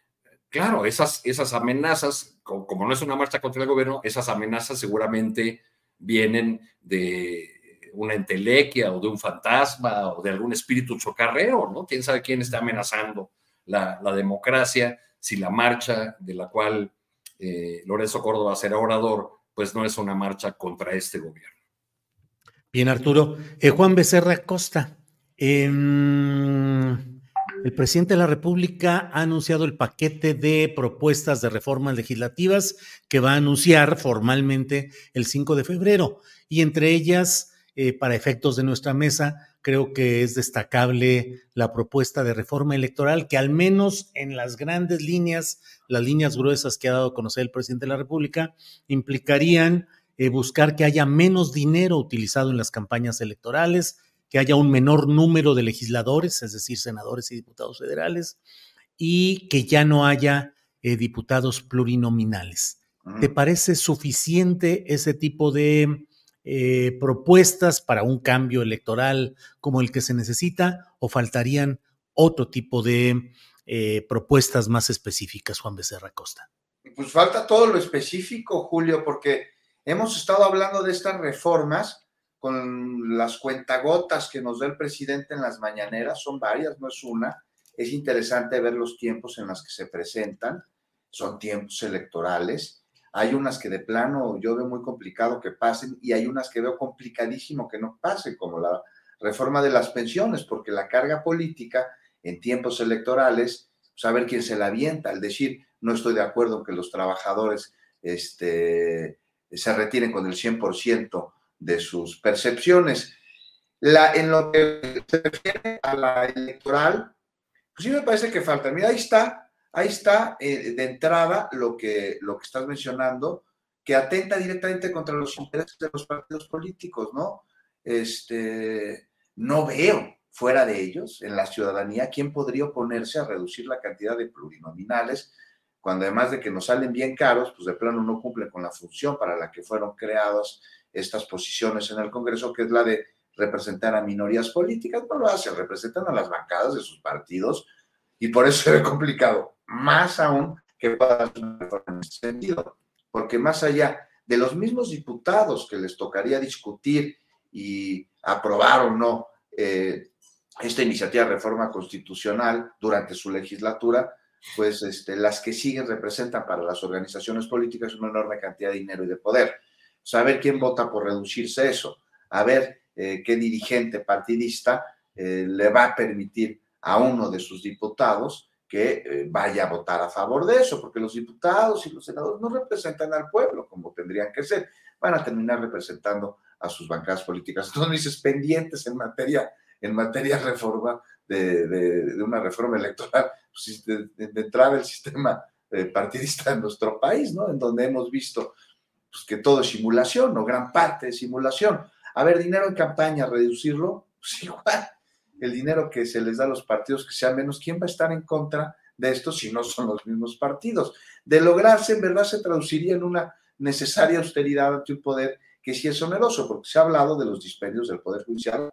claro, esas, esas amenazas, como, no es una marcha contra el gobierno, esas amenazas seguramente vienen de una entelequia o de un fantasma o de algún espíritu chocarrero, ¿no? ¿Quién sabe quién está amenazando la, democracia si la marcha de la cual eh, Lorenzo Córdoba será orador, pues no es una marcha contra este gobierno. Bien, Arturo. Eh, Juan Becerra Costa. Em, el presidente de la República ha anunciado el paquete de propuestas de reformas legislativas que va a anunciar formalmente el 5 de febrero. Y entre ellas, eh, para efectos de nuestra mesa, creo que es destacable la propuesta de reforma electoral que al menos en las grandes líneas, las líneas gruesas que ha dado a conocer el presidente de la República, implicarían eh, buscar que haya menos dinero utilizado en las campañas electorales, que haya un menor número de legisladores, es decir, senadores y diputados federales, y que ya no haya eh, diputados plurinominales. ¿Te parece suficiente ese tipo de eh, propuestas para un cambio electoral como el que se necesita o faltarían otro tipo de eh, propuestas más específicas, Juan Becerra Costa? Pues falta todo lo específico, Julio, porque hemos estado hablando de estas reformas con las cuentagotas que nos da el presidente en las mañaneras, son varias, no es una. Es interesante ver los tiempos en los que se presentan, son tiempos electorales. Hay unas que de plano yo veo muy complicado que pasen y hay unas que veo complicadísimo que no pasen, como la reforma de las pensiones, porque la carga política en tiempos electorales, saber quién se la avienta, al decir, no estoy de acuerdo en que los trabajadores este, se retiren con el 100% de sus percepciones. La, en lo que se refiere a la electoral, pues sí me parece que falta. Mira, ahí está, ahí está eh, de entrada lo que, lo que estás mencionando, que atenta directamente contra los intereses de los partidos políticos, ¿no? Este, no veo fuera de ellos, en la ciudadanía, quién podría oponerse a reducir la cantidad de plurinominales, cuando además de que nos salen bien caros, pues de plano no cumplen con la función para la que fueron creadas estas posiciones en el Congreso, que es la de representar a minorías políticas. No lo hacen, representan a las bancadas de sus partidos y por eso se ve complicado, más aún que reforma en ese sentido, porque más allá de los mismos diputados que les tocaría discutir y aprobar o no eh, esta iniciativa de reforma constitucional durante su legislatura, pues este, las que siguen representan para las organizaciones políticas una enorme cantidad de dinero y de poder. Saber quién vota por reducirse eso, a ver eh, qué dirigente partidista eh, le va a permitir a uno de sus diputados que eh, vaya a votar a favor de eso, porque los diputados y los senadores no representan al pueblo como tendrían que ser, van a terminar representando a sus bancadas políticas. Entonces dices pendientes en materia en materia de reforma, de, una reforma electoral, pues, de, de, entrada el sistema partidista en nuestro país, ¿no? En donde hemos visto pues, que todo es simulación, o gran parte es simulación. A ver, dinero en campaña, reducirlo, pues *laughs* igual, el dinero que se les da a los partidos que sea menos, ¿quién va a estar en contra de esto si no son los mismos partidos? De lograrse, en verdad, se traduciría en una necesaria austeridad ante un poder que sí es oneroso, porque se ha hablado de los dispendios del Poder Judicial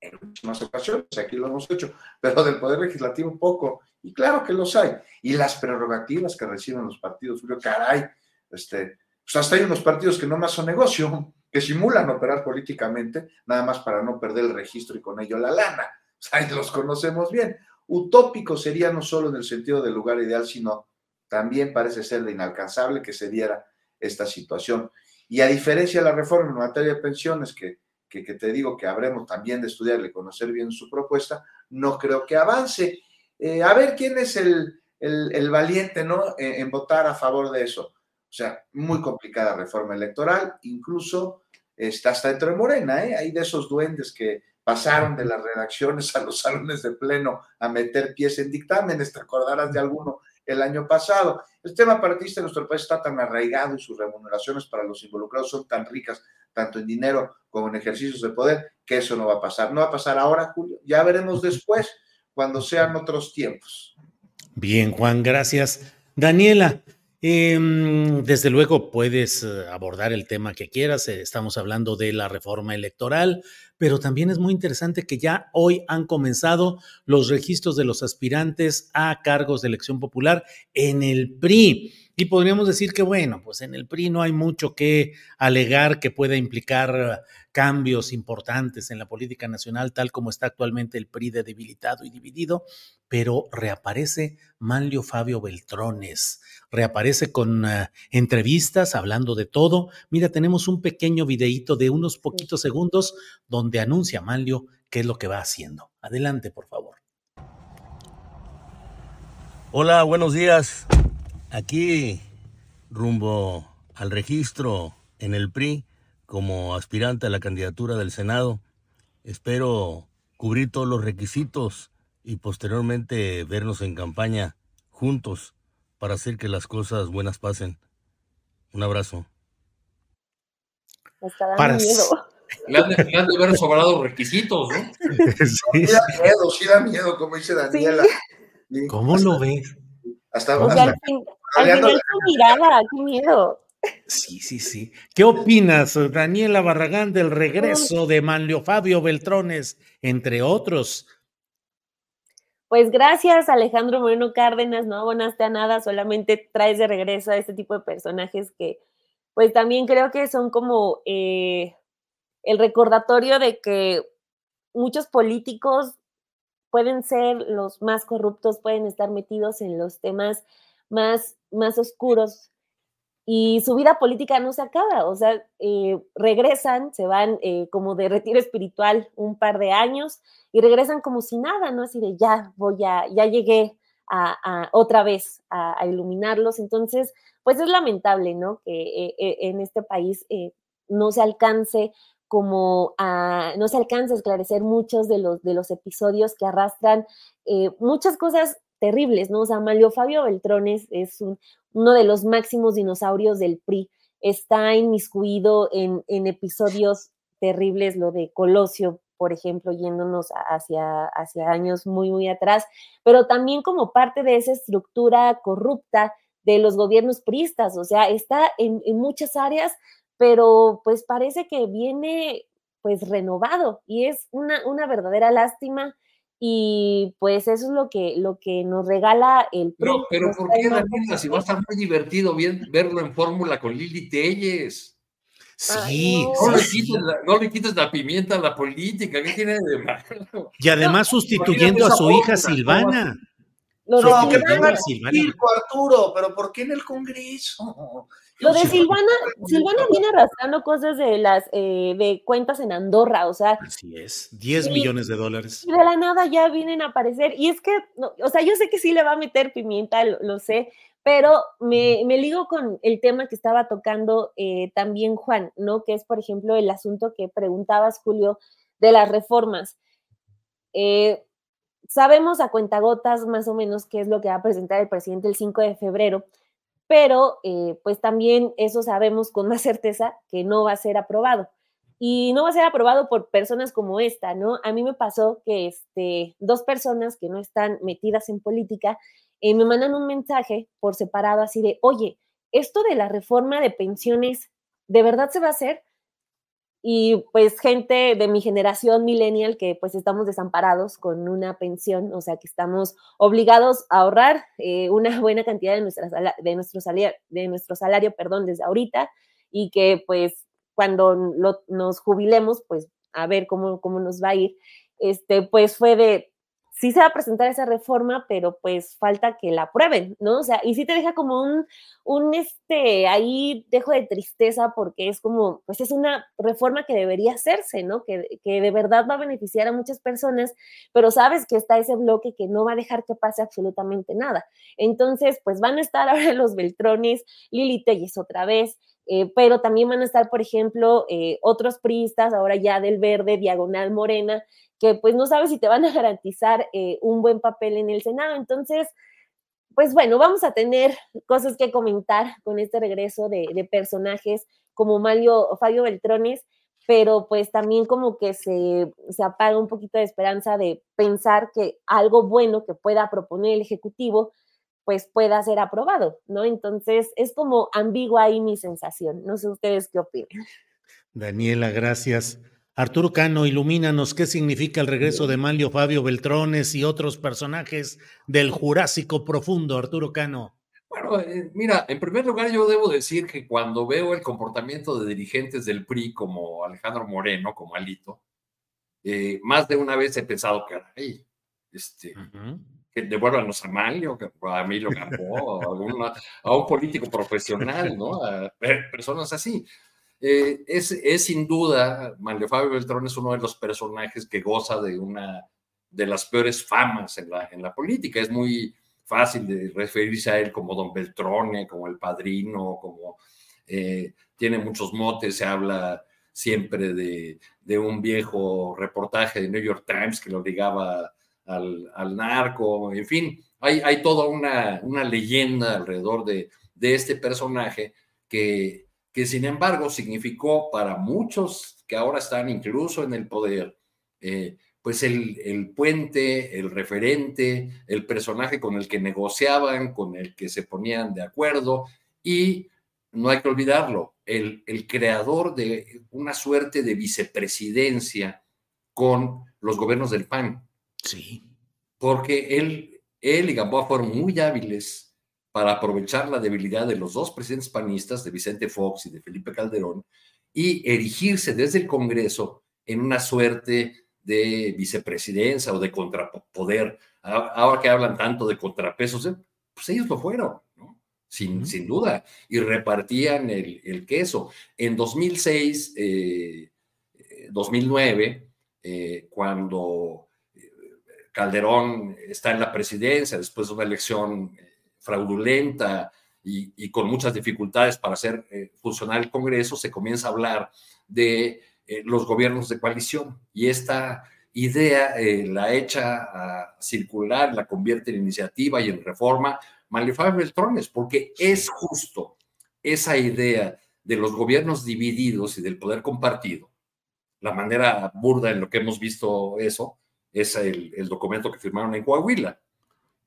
en muchas ocasiones, aquí lo hemos hecho, pero del Poder Legislativo poco. Y claro que los hay. Y las prerrogativas que reciben los partidos, Julio, caray, este, pues hasta hay unos partidos que no más son negocio, que simulan operar políticamente, nada más para no perder el registro y con ello la lana. O sea, los conocemos bien. Utópico sería no solo en el sentido del lugar ideal, sino también parece ser de inalcanzable que se diera esta situación. Y a diferencia de la reforma en materia de pensiones, que que, te digo que habremos también de estudiarle y conocer bien su propuesta, no creo que avance. Eh, a ver quién es el, el, valiente ¿no? En, votar a favor de eso. O sea, muy complicada reforma electoral, incluso está hasta dentro de Morena, ¿eh? hay de esos duendes que pasaron de las redacciones a los salones de pleno a meter pies en dictámenes, te acordarás de alguno el año pasado. El tema partidista en nuestro país está tan arraigado y sus remuneraciones para los involucrados son tan ricas, tanto en dinero como en ejercicios de poder, que eso no va a pasar. No va a pasar ahora, Julio. Ya veremos después, cuando sean otros tiempos. Bien, Juan, gracias. Daniela, em, desde luego puedes eh, abordar el tema que quieras. Eh, estamos hablando de la reforma electoral, pero también es muy interesante que ya hoy han comenzado los registros de los aspirantes a cargos de elección popular en el PRI. Y podríamos decir que, bueno, pues en el PRI no hay mucho que alegar que pueda implicar cambios importantes en la política nacional, tal como está actualmente el PRI de debilitado y dividido, pero reaparece Manlio Fabio Beltrones, reaparece con uh, entrevistas hablando de todo. Mira, tenemos un pequeño videíto de unos poquitos segundos donde anuncia Manlio qué es lo que va haciendo. Adelante, por favor. Hola, buenos días. Aquí rumbo al registro en el PRI como aspirante a la candidatura del Senado. Espero cubrir todos los requisitos y posteriormente vernos en campaña juntos para hacer que las cosas buenas pasen. Un abrazo. Me está dando miedo. Le han, de, haber sobrado requisitos, ¿no? *laughs* Sí. da miedo, sí da miedo, como dice Daniela. ¿Cómo lo ves? Hasta, al, fin, al final mirada, qué miedo. Sí, sí, sí. ¿Qué opinas, Daniela Barragán, del regreso de Manlio Fabio Beltrones, entre otros? Pues gracias, Alejandro Moreno Cárdenas, no abonaste a nada, solamente traes de regreso a este tipo de personajes que, pues también creo que son como eh, el recordatorio de que muchos políticos pueden ser los más corruptos, pueden estar metidos en los temas más, más oscuros y su vida política no se acaba, o sea, eh, regresan, se van eh, como de retiro espiritual un par de años y regresan como si nada, ¿no? Así de ya voy a, ya llegué a, otra vez a, iluminarlos, entonces, pues es lamentable, ¿no? Que eh, en este país no se alcance como a, no se alcanza a esclarecer muchos de los, de los episodios que arrastran muchas cosas terribles, ¿no? O sea, Malio Fabio Beltrones es uno de los máximos dinosaurios del PRI, está inmiscuido en, en episodios terribles, lo de Colosio, por ejemplo, yéndonos hacia, hacia años muy, muy atrás, pero también como parte de esa estructura corrupta de los gobiernos priistas, o sea, está en, en muchas áreas pero pues parece que viene pues renovado y es una, una verdadera lástima y pues eso es lo que, lo que nos regala el Pero, pero ¿por qué, Daniela? Si va a estar muy divertido bien, verlo en fórmula con Lili Telles. Sí, no, sí, le la, no, le quites la, pimienta a la política, ¿qué tiene de malo? Y además sustituyendo a su hija Silvana. No, que circo, Arturo, pero ¿por qué en el Congreso? Lo de Silvana, Silvana viene arrastrando cosas de las eh, de cuentas en Andorra, o sea. Así es, 10 millones de dólares. De la nada ya vienen a aparecer. Y es que, o sea, yo sé que sí le va a meter pimienta, lo, sé, pero me, me, ligo con el tema que estaba tocando eh, también Juan, ¿no? Que es, por ejemplo, el asunto que preguntabas, Julio, de las reformas. Eh, Sabemos a cuentagotas más o menos qué es lo que va a presentar el presidente el 5 de febrero, pero eh, pues también eso sabemos con más certeza que no va a ser aprobado. Y no va a ser aprobado por personas como esta, ¿no? A mí me pasó que este, dos personas que no están metidas en política eh, me mandan un mensaje por separado así de, oye, esto de la reforma de pensiones, ¿de verdad se va a hacer? Y pues gente de mi generación millennial que pues estamos desamparados con una pensión, o sea que estamos obligados a ahorrar eh, una *laughs* buena cantidad de, nuestra, de, nuestro salario, de nuestro salario, perdón, desde ahorita y que pues cuando nos jubilemos, pues a ver cómo, cómo nos va a ir, este, pues fue de, sí se va a presentar esa reforma, pero pues falta que la aprueben, ¿no? O sea, y sí te deja como un, un, este, ahí dejo de tristeza porque es como, pues es una reforma que debería hacerse, ¿no? Que, que de verdad va a beneficiar a muchas personas, pero sabes que está ese bloque que no va a dejar que pase absolutamente nada. Entonces, pues van a estar *laughs* ahora los Beltrones, Lili Telles otra vez, eh, pero también van a estar, por ejemplo, eh, otros priistas, ahora ya del verde, diagonal morena, que pues no sabes si te van a garantizar eh, un buen papel en el Senado. Entonces, pues bueno, vamos a tener cosas que comentar con este regreso de, personajes como Mario, Fabio Beltrones, pero pues también como que se, se apaga un poquito de esperanza de pensar que algo bueno que pueda proponer el Ejecutivo pues pueda ser aprobado, ¿no? Entonces es como ambigua ahí mi sensación. No sé ustedes qué opinan. Daniela, gracias. Arturo Cano, ilumínanos qué significa el regreso de Malio Fabio Beltrones y otros personajes del Jurásico Profundo, Arturo Cano. Bueno, eh, mira, en primer lugar yo debo decir que cuando veo el comportamiento de dirigentes del PRI como Alejandro Moreno, como Alito, eh, más de una vez he pensado, caray, este, que devuélvanos a Malio, a Emilio Gamboa, a, a, un político profesional, ¿no? Personas así. Eh, es, es, sin duda, Mario Fabio Beltrón es uno de los personajes que goza de una de las peores famas en la, en la política. Es muy fácil de referirse a él como don Beltrone, como el padrino, como eh, tiene muchos motes, se habla siempre de, de, un viejo reportaje de New York Times que lo ligaba al, narco, en fin, hay, hay toda una, una leyenda alrededor de, de este personaje que que sin embargo significó para muchos que ahora están incluso en el poder, eh, pues el, el, puente, el referente, el personaje con el que negociaban, con el que se ponían de acuerdo y no hay que olvidarlo, el, el creador de una suerte de vicepresidencia con los gobiernos del PAN. Sí. Porque él, él y Gamboa fueron muy hábiles para aprovechar la debilidad de los dos presidentes panistas, de Vicente Fox y de Felipe Calderón, y erigirse desde el Congreso en una suerte de vicepresidencia o de contrapoder. Ahora que hablan tanto de contrapesos, eh, pues ellos lo fueron, ¿no? Sin, sin duda, y repartían el, el queso. En 2006, 2009, eh, eh, cuando Calderón está en la presidencia después de una elección fraudulenta y, con muchas dificultades para hacer eh, funcionar el Congreso, se comienza a hablar de eh, los gobiernos de coalición. Y esta idea eh, la echa a circular, la convierte en iniciativa y en reforma Mario Fabio Beltrones, porque es justo esa idea de los gobiernos divididos y del poder compartido, la manera burda en lo que hemos visto eso, es el, el documento que firmaron en Coahuila.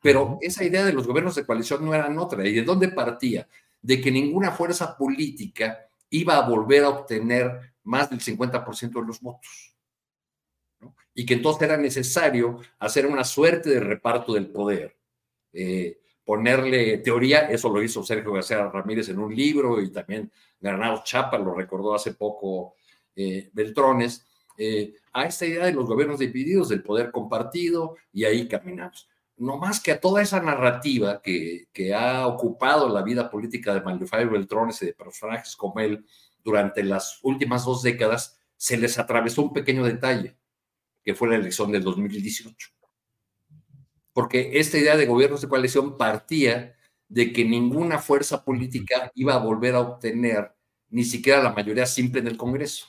Pero esa idea de los gobiernos de coalición no eran otra. ¿Y de dónde partía? De que ninguna fuerza política iba a volver a obtener más del 50% de los votos. Y que entonces era necesario hacer una suerte de reparto del poder. Eh, ponerle teoría, eso lo hizo Sergio García Ramírez en un libro y también Granado Chapa lo recordó hace poco eh, Beltrones, eh, a esta idea de los gobiernos divididos, del poder compartido, y ahí caminamos. No más que a toda esa narrativa que, ha ocupado la vida política de Manuel Fabio Beltrones y de personajes como él durante las últimas dos décadas, se les atravesó un pequeño detalle, que fue la elección del 2018. Porque esta idea de gobiernos de coalición partía de que ninguna fuerza política iba a volver a obtener ni siquiera la mayoría simple en el Congreso.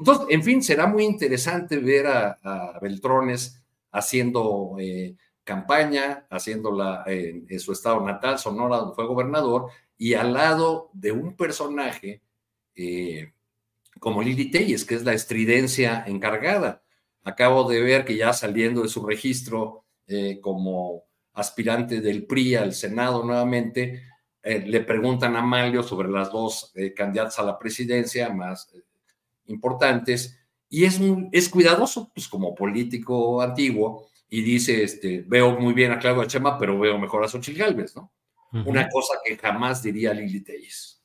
Entonces, en fin, será muy interesante ver a, Beltrones haciendo eh, campaña, haciéndola en, su estado natal, Sonora, donde fue gobernador, y al lado de un personaje eh, como Lili Telles, que es la estridencia encargada. Acabo de ver que ya saliendo de su registro eh, como aspirante del PRI al Senado nuevamente, le preguntan a Malio sobre las dos candidatas a la presidencia más importantes y es, es cuidadoso, pues como político antiguo, y dice, este, veo muy bien a Claudio Chema, pero veo mejor a Xochitl Galvez, ¿no? Una cosa que jamás diría Lili Telles.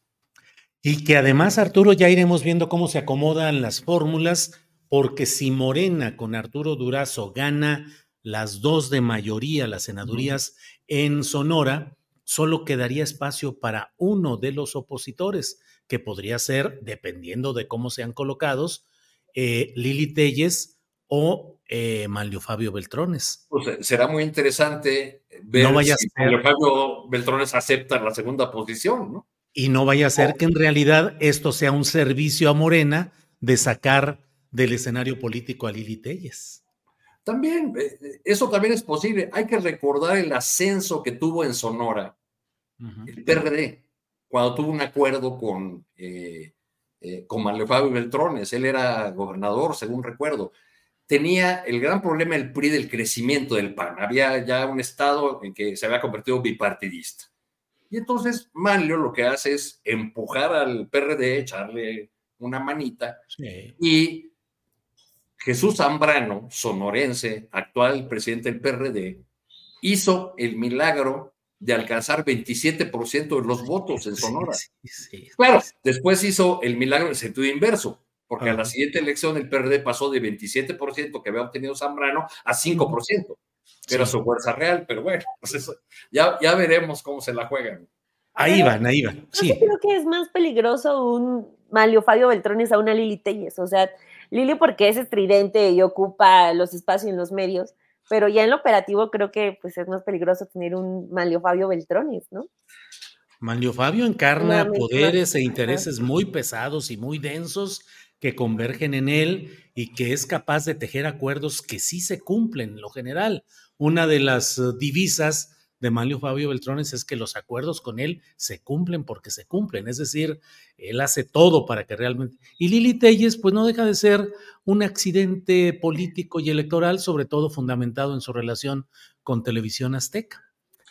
Y que además, Arturo, ya iremos viendo cómo se acomodan las fórmulas, porque si Morena con Arturo Durazo gana las dos de mayoría, las senadurías en Sonora, solo quedaría espacio para uno de los opositores que podría ser, dependiendo de cómo sean colocados, eh, Lili Telles o eh, Manlio Fabio Beltrones. Pues eh, será muy interesante ver si Manlio Fabio Beltrones acepta la segunda posición, ¿no? Y no vaya a ser que en realidad esto sea un servicio a Morena de sacar del escenario político a Lili Telles. También, eso también es posible. Hay que recordar el ascenso que tuvo en Sonora el PRD cuando tuvo un acuerdo con, eh, eh, con Fabio Beltrones, él era gobernador, según recuerdo. Tenía el gran problema el PRI del crecimiento del PAN. Había ya un estado en que se había convertido bipartidista. Y entonces Manlio lo que hace es empujar al PRD, echarle una manita. Y Jesús Zambrano, sonorense, actual presidente del PRD, hizo el milagro de alcanzar 27% de los votos en Sonora. Claro, después hizo el milagro en sentido inverso, porque a la siguiente elección el PRD pasó de 27% que había obtenido Zambrano a 5%, que era su fuerza real, pero bueno, *laughs* pues ya, ya veremos cómo se la juegan. Ahí van, ahí van. Sí. Yo creo que es más peligroso un Malio Fabio Beltrones a una Lili Telles, o sea, Lili porque es estridente y ocupa los espacios en los medios, pero ya en lo operativo creo que pues es más peligroso tener un Manlio Fabio Beltrones, ¿no? Manlio Fabio encarna poderes e intereses muy pesados y muy densos que convergen en él y que es capaz de tejer acuerdos que sí se cumplen en lo general. Una de las divisas de Manlio Fabio Beltrones es que los acuerdos con él se cumplen porque se cumplen, es decir, él hace todo para que realmente... Y Lili Telles, pues no deja de ser un accidente político y electoral, sobre todo fundamentado en su relación con Televisión Azteca.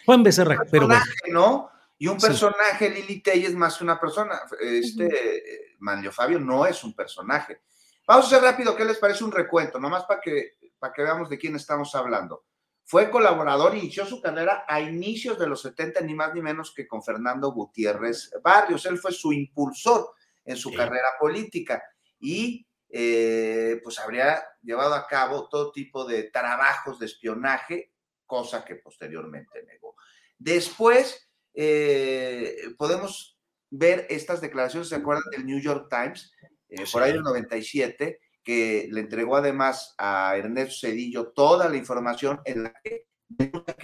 Juan Becerra, pero bueno. ¿no? Y un personaje, Lili Telles, más que una persona. Este Manlio Fabio no es un personaje. Vamos a hacer rápido, ¿qué les parece un recuento? Nomás para que, para que veamos de quién estamos hablando. Fue colaborador, inició su carrera a inicios de los 70, ni más ni menos que con Fernando Gutiérrez Barrios. Él fue su impulsor en su carrera política y eh, pues habría llevado a cabo todo tipo de trabajos de espionaje, cosa que posteriormente negó. Después eh, podemos ver estas declaraciones, ¿se acuerdan del New York Times? Eh, por ahí en el 97, que le entregó además a Ernesto Cedillo toda la información en la que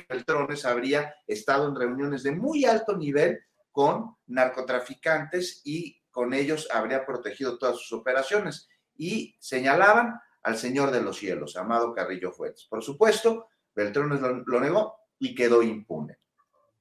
Beltrones habría estado en reuniones de muy alto nivel con narcotraficantes y con ellos habría protegido todas sus operaciones y señalaban al Señor de los Cielos, Amado Carrillo Fuentes. Por supuesto, Beltrones lo, lo negó y quedó impune.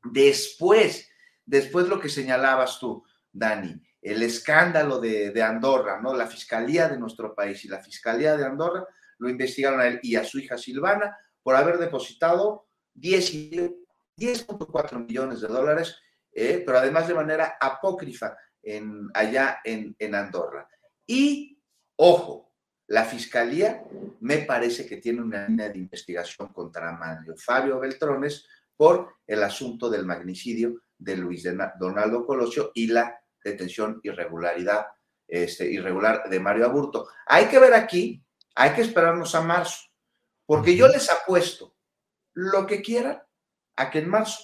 Después, después lo que señalabas tú, Dani, el escándalo de, Andorra, ¿no? La fiscalía de nuestro país y la fiscalía de Andorra lo investigaron a él y a su hija Silvana por haber depositado 10.4 millones de dólares, eh, pero además de manera apócrifa en, allá en, en Andorra. Y, ojo, la fiscalía me parece que tiene una línea de investigación contra Mario Fabio Beltrones por el asunto del magnicidio de Luis Donaldo Colosio y la detención irregularidad, este, irregular de Mario Aburto. Hay que ver aquí, hay que esperarnos a marzo, porque yo les apuesto lo que quieran a que en marzo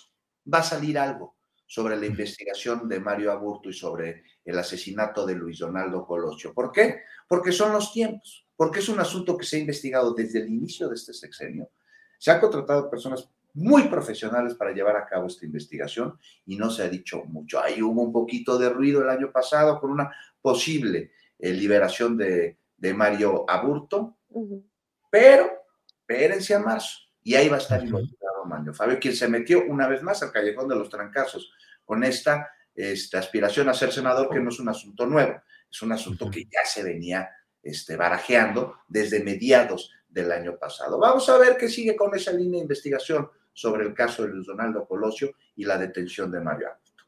va a salir algo sobre la investigación de Mario Aburto y sobre el asesinato de Luis Donaldo Colosio. ¿Por qué? Porque son los tiempos, porque es un asunto que se ha investigado desde el inicio de este sexenio. Se han contratado personas muy profesionales para llevar a cabo esta investigación y no se ha dicho mucho. Ahí hubo un poquito de ruido el año pasado con una posible eh, liberación de, de, Mario Aburto, uh -huh. pero espérense a marzo y ahí va a estar involucrado Mario Fabio, quien se metió una vez más al callejón de los trancazos con esta, esta aspiración a ser senador, que no es un asunto nuevo, es un asunto que ya se venía este, barajeando desde mediados del año pasado. Vamos a ver qué sigue con esa línea de investigación sobre el caso de Luis Donaldo Colosio y la detención de Mario Aburto.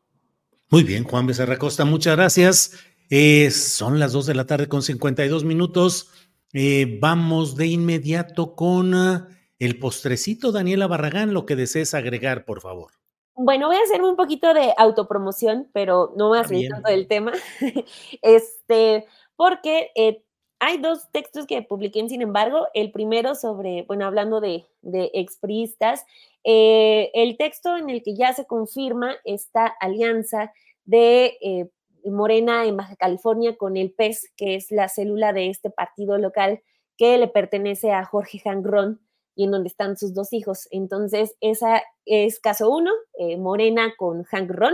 Muy bien, Juan Becerra Costa, muchas gracias. Eh, son las 2 de la tarde con 52 minutos. Eh, vamos de inmediato con uh, el postrecito, Daniela Barragán, lo que desees agregar, por favor. Bueno, voy a hacer un poquito de autopromoción, pero no voy a salir tanto del tema. *laughs* este, porque eh, hay dos textos que publiqué, sin embargo, el primero sobre, bueno, hablando de, de expriistas, eh, el texto en el que ya se confirma esta alianza de eh, Morena en Baja California con el PES, que es la célula de este partido local que le pertenece a Jorge Jangrón y en donde están sus dos hijos. Entonces, esa es caso uno, eh, Morena con Jangrón,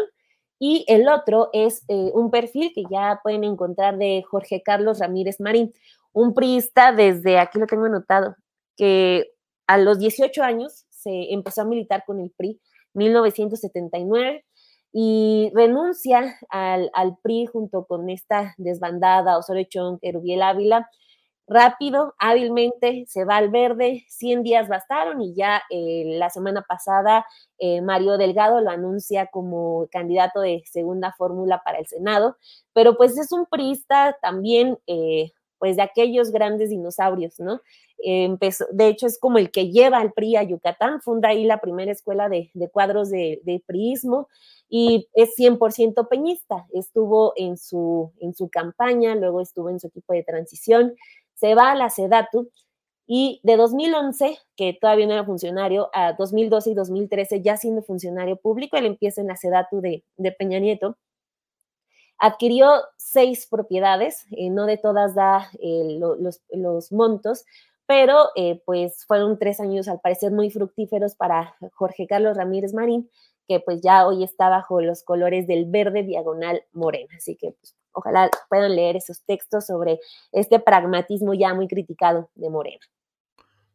y el otro es eh, un perfil que ya pueden encontrar de Jorge Carlos Ramírez Marín, un priista desde, aquí lo tengo anotado, que a los 18 años se empezó a militar con el PRI, 1979, y renuncia al, al PRI junto con esta desbandada Osorio Chong, Erubiel Ávila, rápido, hábilmente, se va al verde, 100 días bastaron y ya eh, la semana pasada eh, Mario Delgado lo anuncia como candidato de segunda fórmula para el Senado, pero pues es un priista también, eh, pues de aquellos grandes dinosaurios, ¿no? empezó, de hecho es como el que lleva al PRI a Yucatán, funda ahí la primera escuela de, cuadros de, de priismo y es 100% peñista, estuvo en su, en su campaña, luego estuvo en su equipo de transición, se va a la SEDATU y de 2011, que todavía no era funcionario, a 2012 y 2013 ya siendo funcionario público, él empieza en la SEDATU de, de Peña Nieto, adquirió seis propiedades, eh, no de todas da eh, lo, los, los, montos, pero eh, pues fueron tres años al parecer muy fructíferos para Jorge Carlos Ramírez Marín, que pues ya hoy está bajo los colores del verde diagonal morena. Así que pues, ojalá puedan leer esos textos sobre este pragmatismo ya muy criticado de Morena.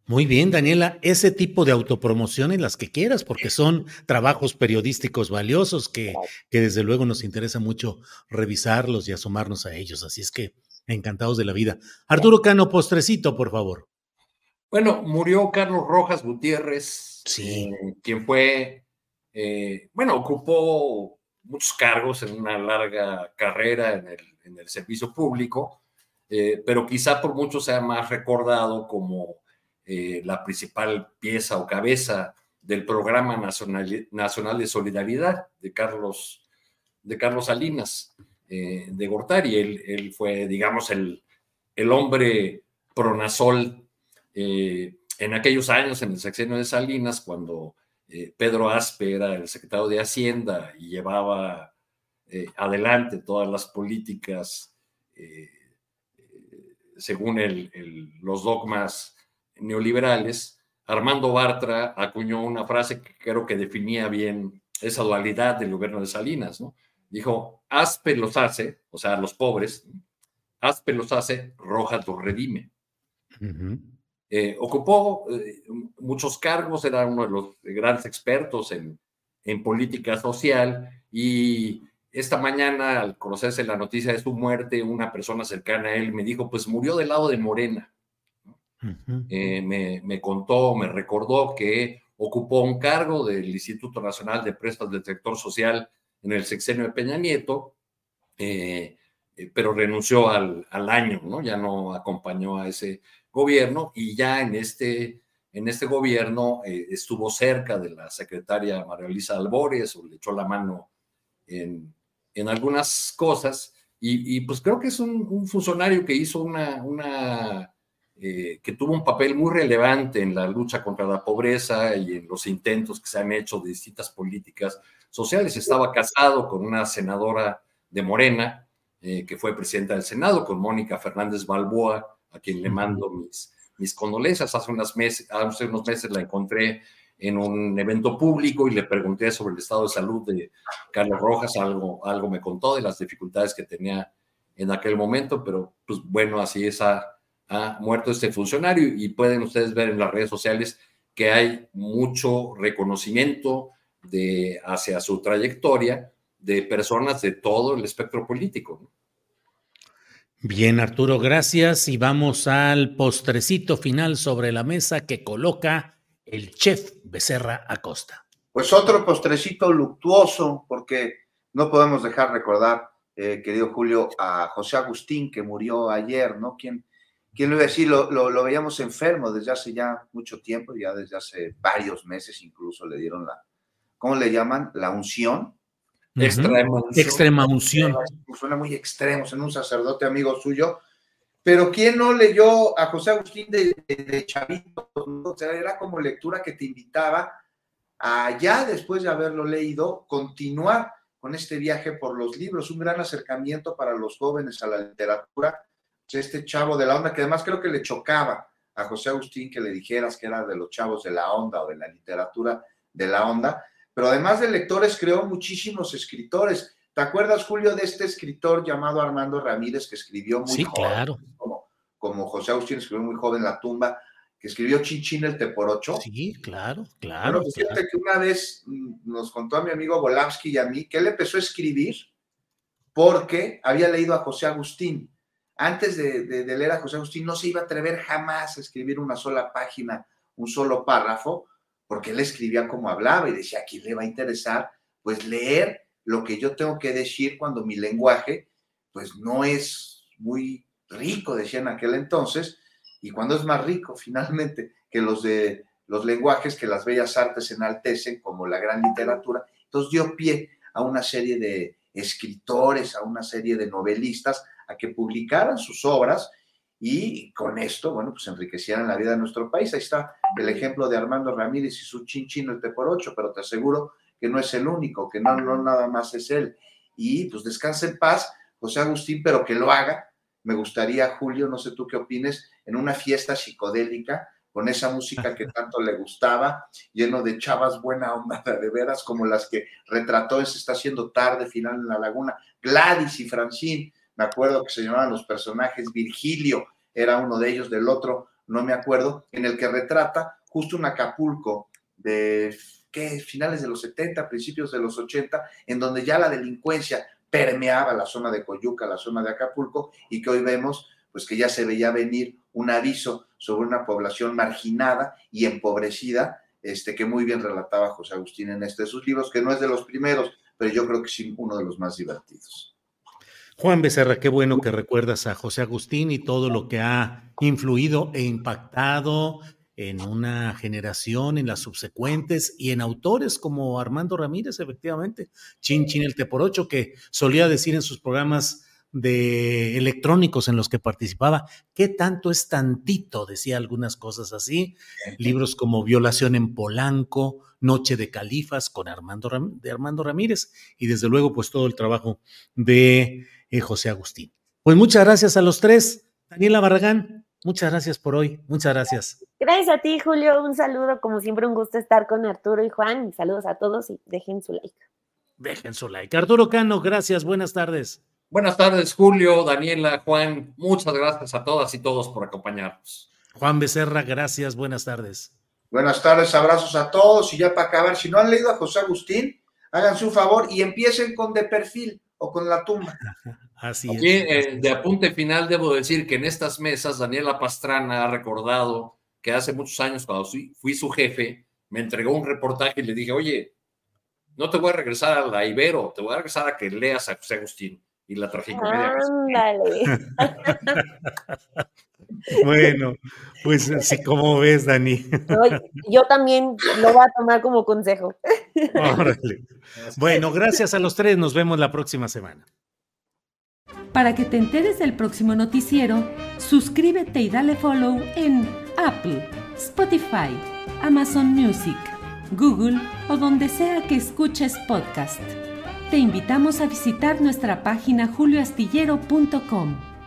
Muy bien, Daniela, ese tipo de autopromociones, las que quieras, porque son trabajos periodísticos valiosos que, que desde luego nos interesa mucho revisarlos y asomarnos a ellos. Así es que encantados de la vida. Arturo Cano, postrecito, por favor. Bueno, murió Carlos Rojas Gutiérrez, sí. eh, quien fue, eh, bueno, ocupó muchos cargos en una larga carrera en el, en el servicio público, eh, pero quizá por mucho sea más recordado como eh, la principal pieza o cabeza del programa nacional, nacional de solidaridad de Carlos, de Carlos Salinas eh, de Gortari. Él, él, fue, digamos, el, el hombre pronazol en aquellos años, en el sexenio de Salinas, cuando eh, Pedro Aspe era el secretario de Hacienda y llevaba eh, adelante todas las políticas eh, según los dogmas neoliberales, Armando Bartra acuñó una frase que creo que definía bien esa dualidad del gobierno de Salinas, ¿no? dijo, Aspe los hace, o sea, los pobres, Aspe los hace, Roja los redime. Eh, ocupó eh, muchos cargos, era uno de los grandes expertos en, en política social y esta mañana, al conocerse la noticia de su muerte, una persona cercana a él me dijo, pues murió del lado de Morena. Eh, me, me, contó, me recordó que ocupó un cargo del Instituto Nacional de Prestas del Sector Social en el sexenio de Peña Nieto, eh, eh, pero renunció al, al, año, ¿no? Ya no acompañó a ese gobierno y ya en este, en este gobierno estuvo cerca de la secretaria María Elisa Albores o le echó la mano en, en algunas cosas y, pues creo que es un, funcionario que hizo una, una eh, que tuvo un papel muy relevante en la lucha contra la pobreza y en los intentos que se han hecho de distintas políticas sociales. Estaba casado con una senadora de Morena, eh, que fue presidenta del Senado, con Mónica Fernández Balboa, a quien le mando mis, mis condolencias. Hace, unas meses, hace unos meses la encontré en un evento público y le pregunté sobre el estado de salud de Carlos Rojas, algo, algo me contó de las dificultades que tenía en aquel momento, pero pues bueno, así es, ha, muerto este funcionario y pueden ustedes ver en las redes sociales que hay mucho reconocimiento de, hacia su trayectoria de personas de todo el espectro político. Bien, Arturo, gracias y vamos al postrecito final sobre la mesa que coloca el chef Becerra Acosta. Pues otro postrecito luctuoso, porque no podemos dejar recordar, eh, querido Julio, a José Agustín, que murió ayer, ¿no? ¿Quién, quién lo iba a decir? Lo, lo, veíamos enfermo desde hace ya mucho tiempo, ya desde hace varios meses incluso le dieron la, ¿cómo le llaman? La unción. Extrema unción. Extrema unción. Suena muy extremo, en un sacerdote amigo suyo pero ¿quién no leyó a José Agustín de, Chavito? O sea, era como lectura que te invitaba a ya después de haberlo leído, continuar con este viaje por los libros, un gran acercamiento para los jóvenes a la literatura. Este chavo de la onda, que además creo que le chocaba a José Agustín que le dijeras que era de los chavos de la onda o de la literatura de la onda, pero además de lectores creó muchísimos escritores. ¿Te acuerdas, Julio, de este escritor llamado Armando Ramírez que escribió muy sí, claro. Como, como, José Agustín escribió muy joven La tumba, que escribió Chinchín el Teporocho? Sí, claro, claro. Bueno, fíjate que una vez mm, nos contó a mi amigo Volavsky y a mí que él empezó a escribir porque había leído a José Agustín. Antes de, de leer a José Agustín no se iba a atrever jamás a escribir una sola página, un solo párrafo, porque él escribía como hablaba y decía, ¿a quién le va a interesar? Pues leer lo que yo tengo que decir cuando mi lenguaje, pues no es muy rico, decía en aquel entonces, y cuando es más rico *laughs* finalmente que los de los lenguajes que las bellas artes enaltecen, como la gran literatura, entonces dio pie a una serie de escritores, a una serie de novelistas, a que publicaran sus obras y con esto, bueno, pues enriquecieran la vida de nuestro país. Ahí está el ejemplo de Armando Ramírez y su chinchino el T por ocho, pero te aseguro que no es el único, que no, no nada más es él. Y pues descanse en paz, José Agustín, pero que lo haga. Me gustaría, Julio, no sé tú qué opines, en una fiesta psicodélica, con esa música que tanto le gustaba, lleno de chavas buena onda, *laughs* de veras, como las que retrató Se está haciendo tarde, final en la laguna, Gladys y Francine, me acuerdo que se llamaban los personajes, Virgilio era uno de ellos, del otro no me acuerdo, en el que retrata justo un Acapulco de ¿qué? finales de los 70, principios de los 80, en donde ya la delincuencia permeaba la zona de Coyuca, la zona de Acapulco, y que hoy vemos pues que ya se veía venir un aviso sobre una población marginada y empobrecida, este, que muy bien relataba José Agustín en este de sus libros, que no es de los primeros, pero yo creo que sí uno de los más divertidos. Juan Becerra, qué bueno que recuerdas a José Agustín y todo lo que ha influido e impactado en una generación, en las subsecuentes y en autores como Armando Ramírez, efectivamente, Chin Chin el Teporocho, que solía decir en sus programas de electrónicos en los que participaba, ¿qué tanto es tantito? Decía algunas cosas así, libros como Violación en Polanco, Noche de Califas con Armando, de Armando Ramírez y desde luego pues todo el trabajo de eh, José Agustín. Pues muchas gracias a los tres. Daniela Barragán, Muchas gracias por hoy. Muchas gracias. Gracias a ti, Julio. Un saludo. Como siempre, un gusto estar con Arturo y Juan. saludos a todos y dejen su like. dejen su like. Arturo Cano, gracias, buenas tardes. Buenas tardes, Julio, Daniela, Juan. Muchas gracias a todas y todos por acompañarnos. Juan Becerra, gracias, buenas tardes. Buenas tardes, abrazos a todos. Y ya para acabar, si no han leído a José Agustín, hagan su favor y empiecen con De Perfil o con La Tumba. *laughs* Así Aquí, eh, de apunte final, debo decir que en estas mesas, Daniela Pastrana ha recordado que hace muchos años, cuando fui, fui su jefe, me entregó un reportaje y le dije, oye, no te voy a regresar a la Ibero, te voy a regresar a que leas a José Agustín y la tragicomedia. *laughs* *laughs* Bueno, pues *laughs* así como ves, Dani. No, yo también lo voy a tomar como consejo. Órale. Bueno, gracias a los tres. Nos vemos la próxima semana. Para que te enteres del próximo noticiero, suscríbete y dale follow en Apple, Spotify, Amazon Music, Google o donde sea que escuches podcast. Te invitamos a visitar nuestra página julioastillero.com.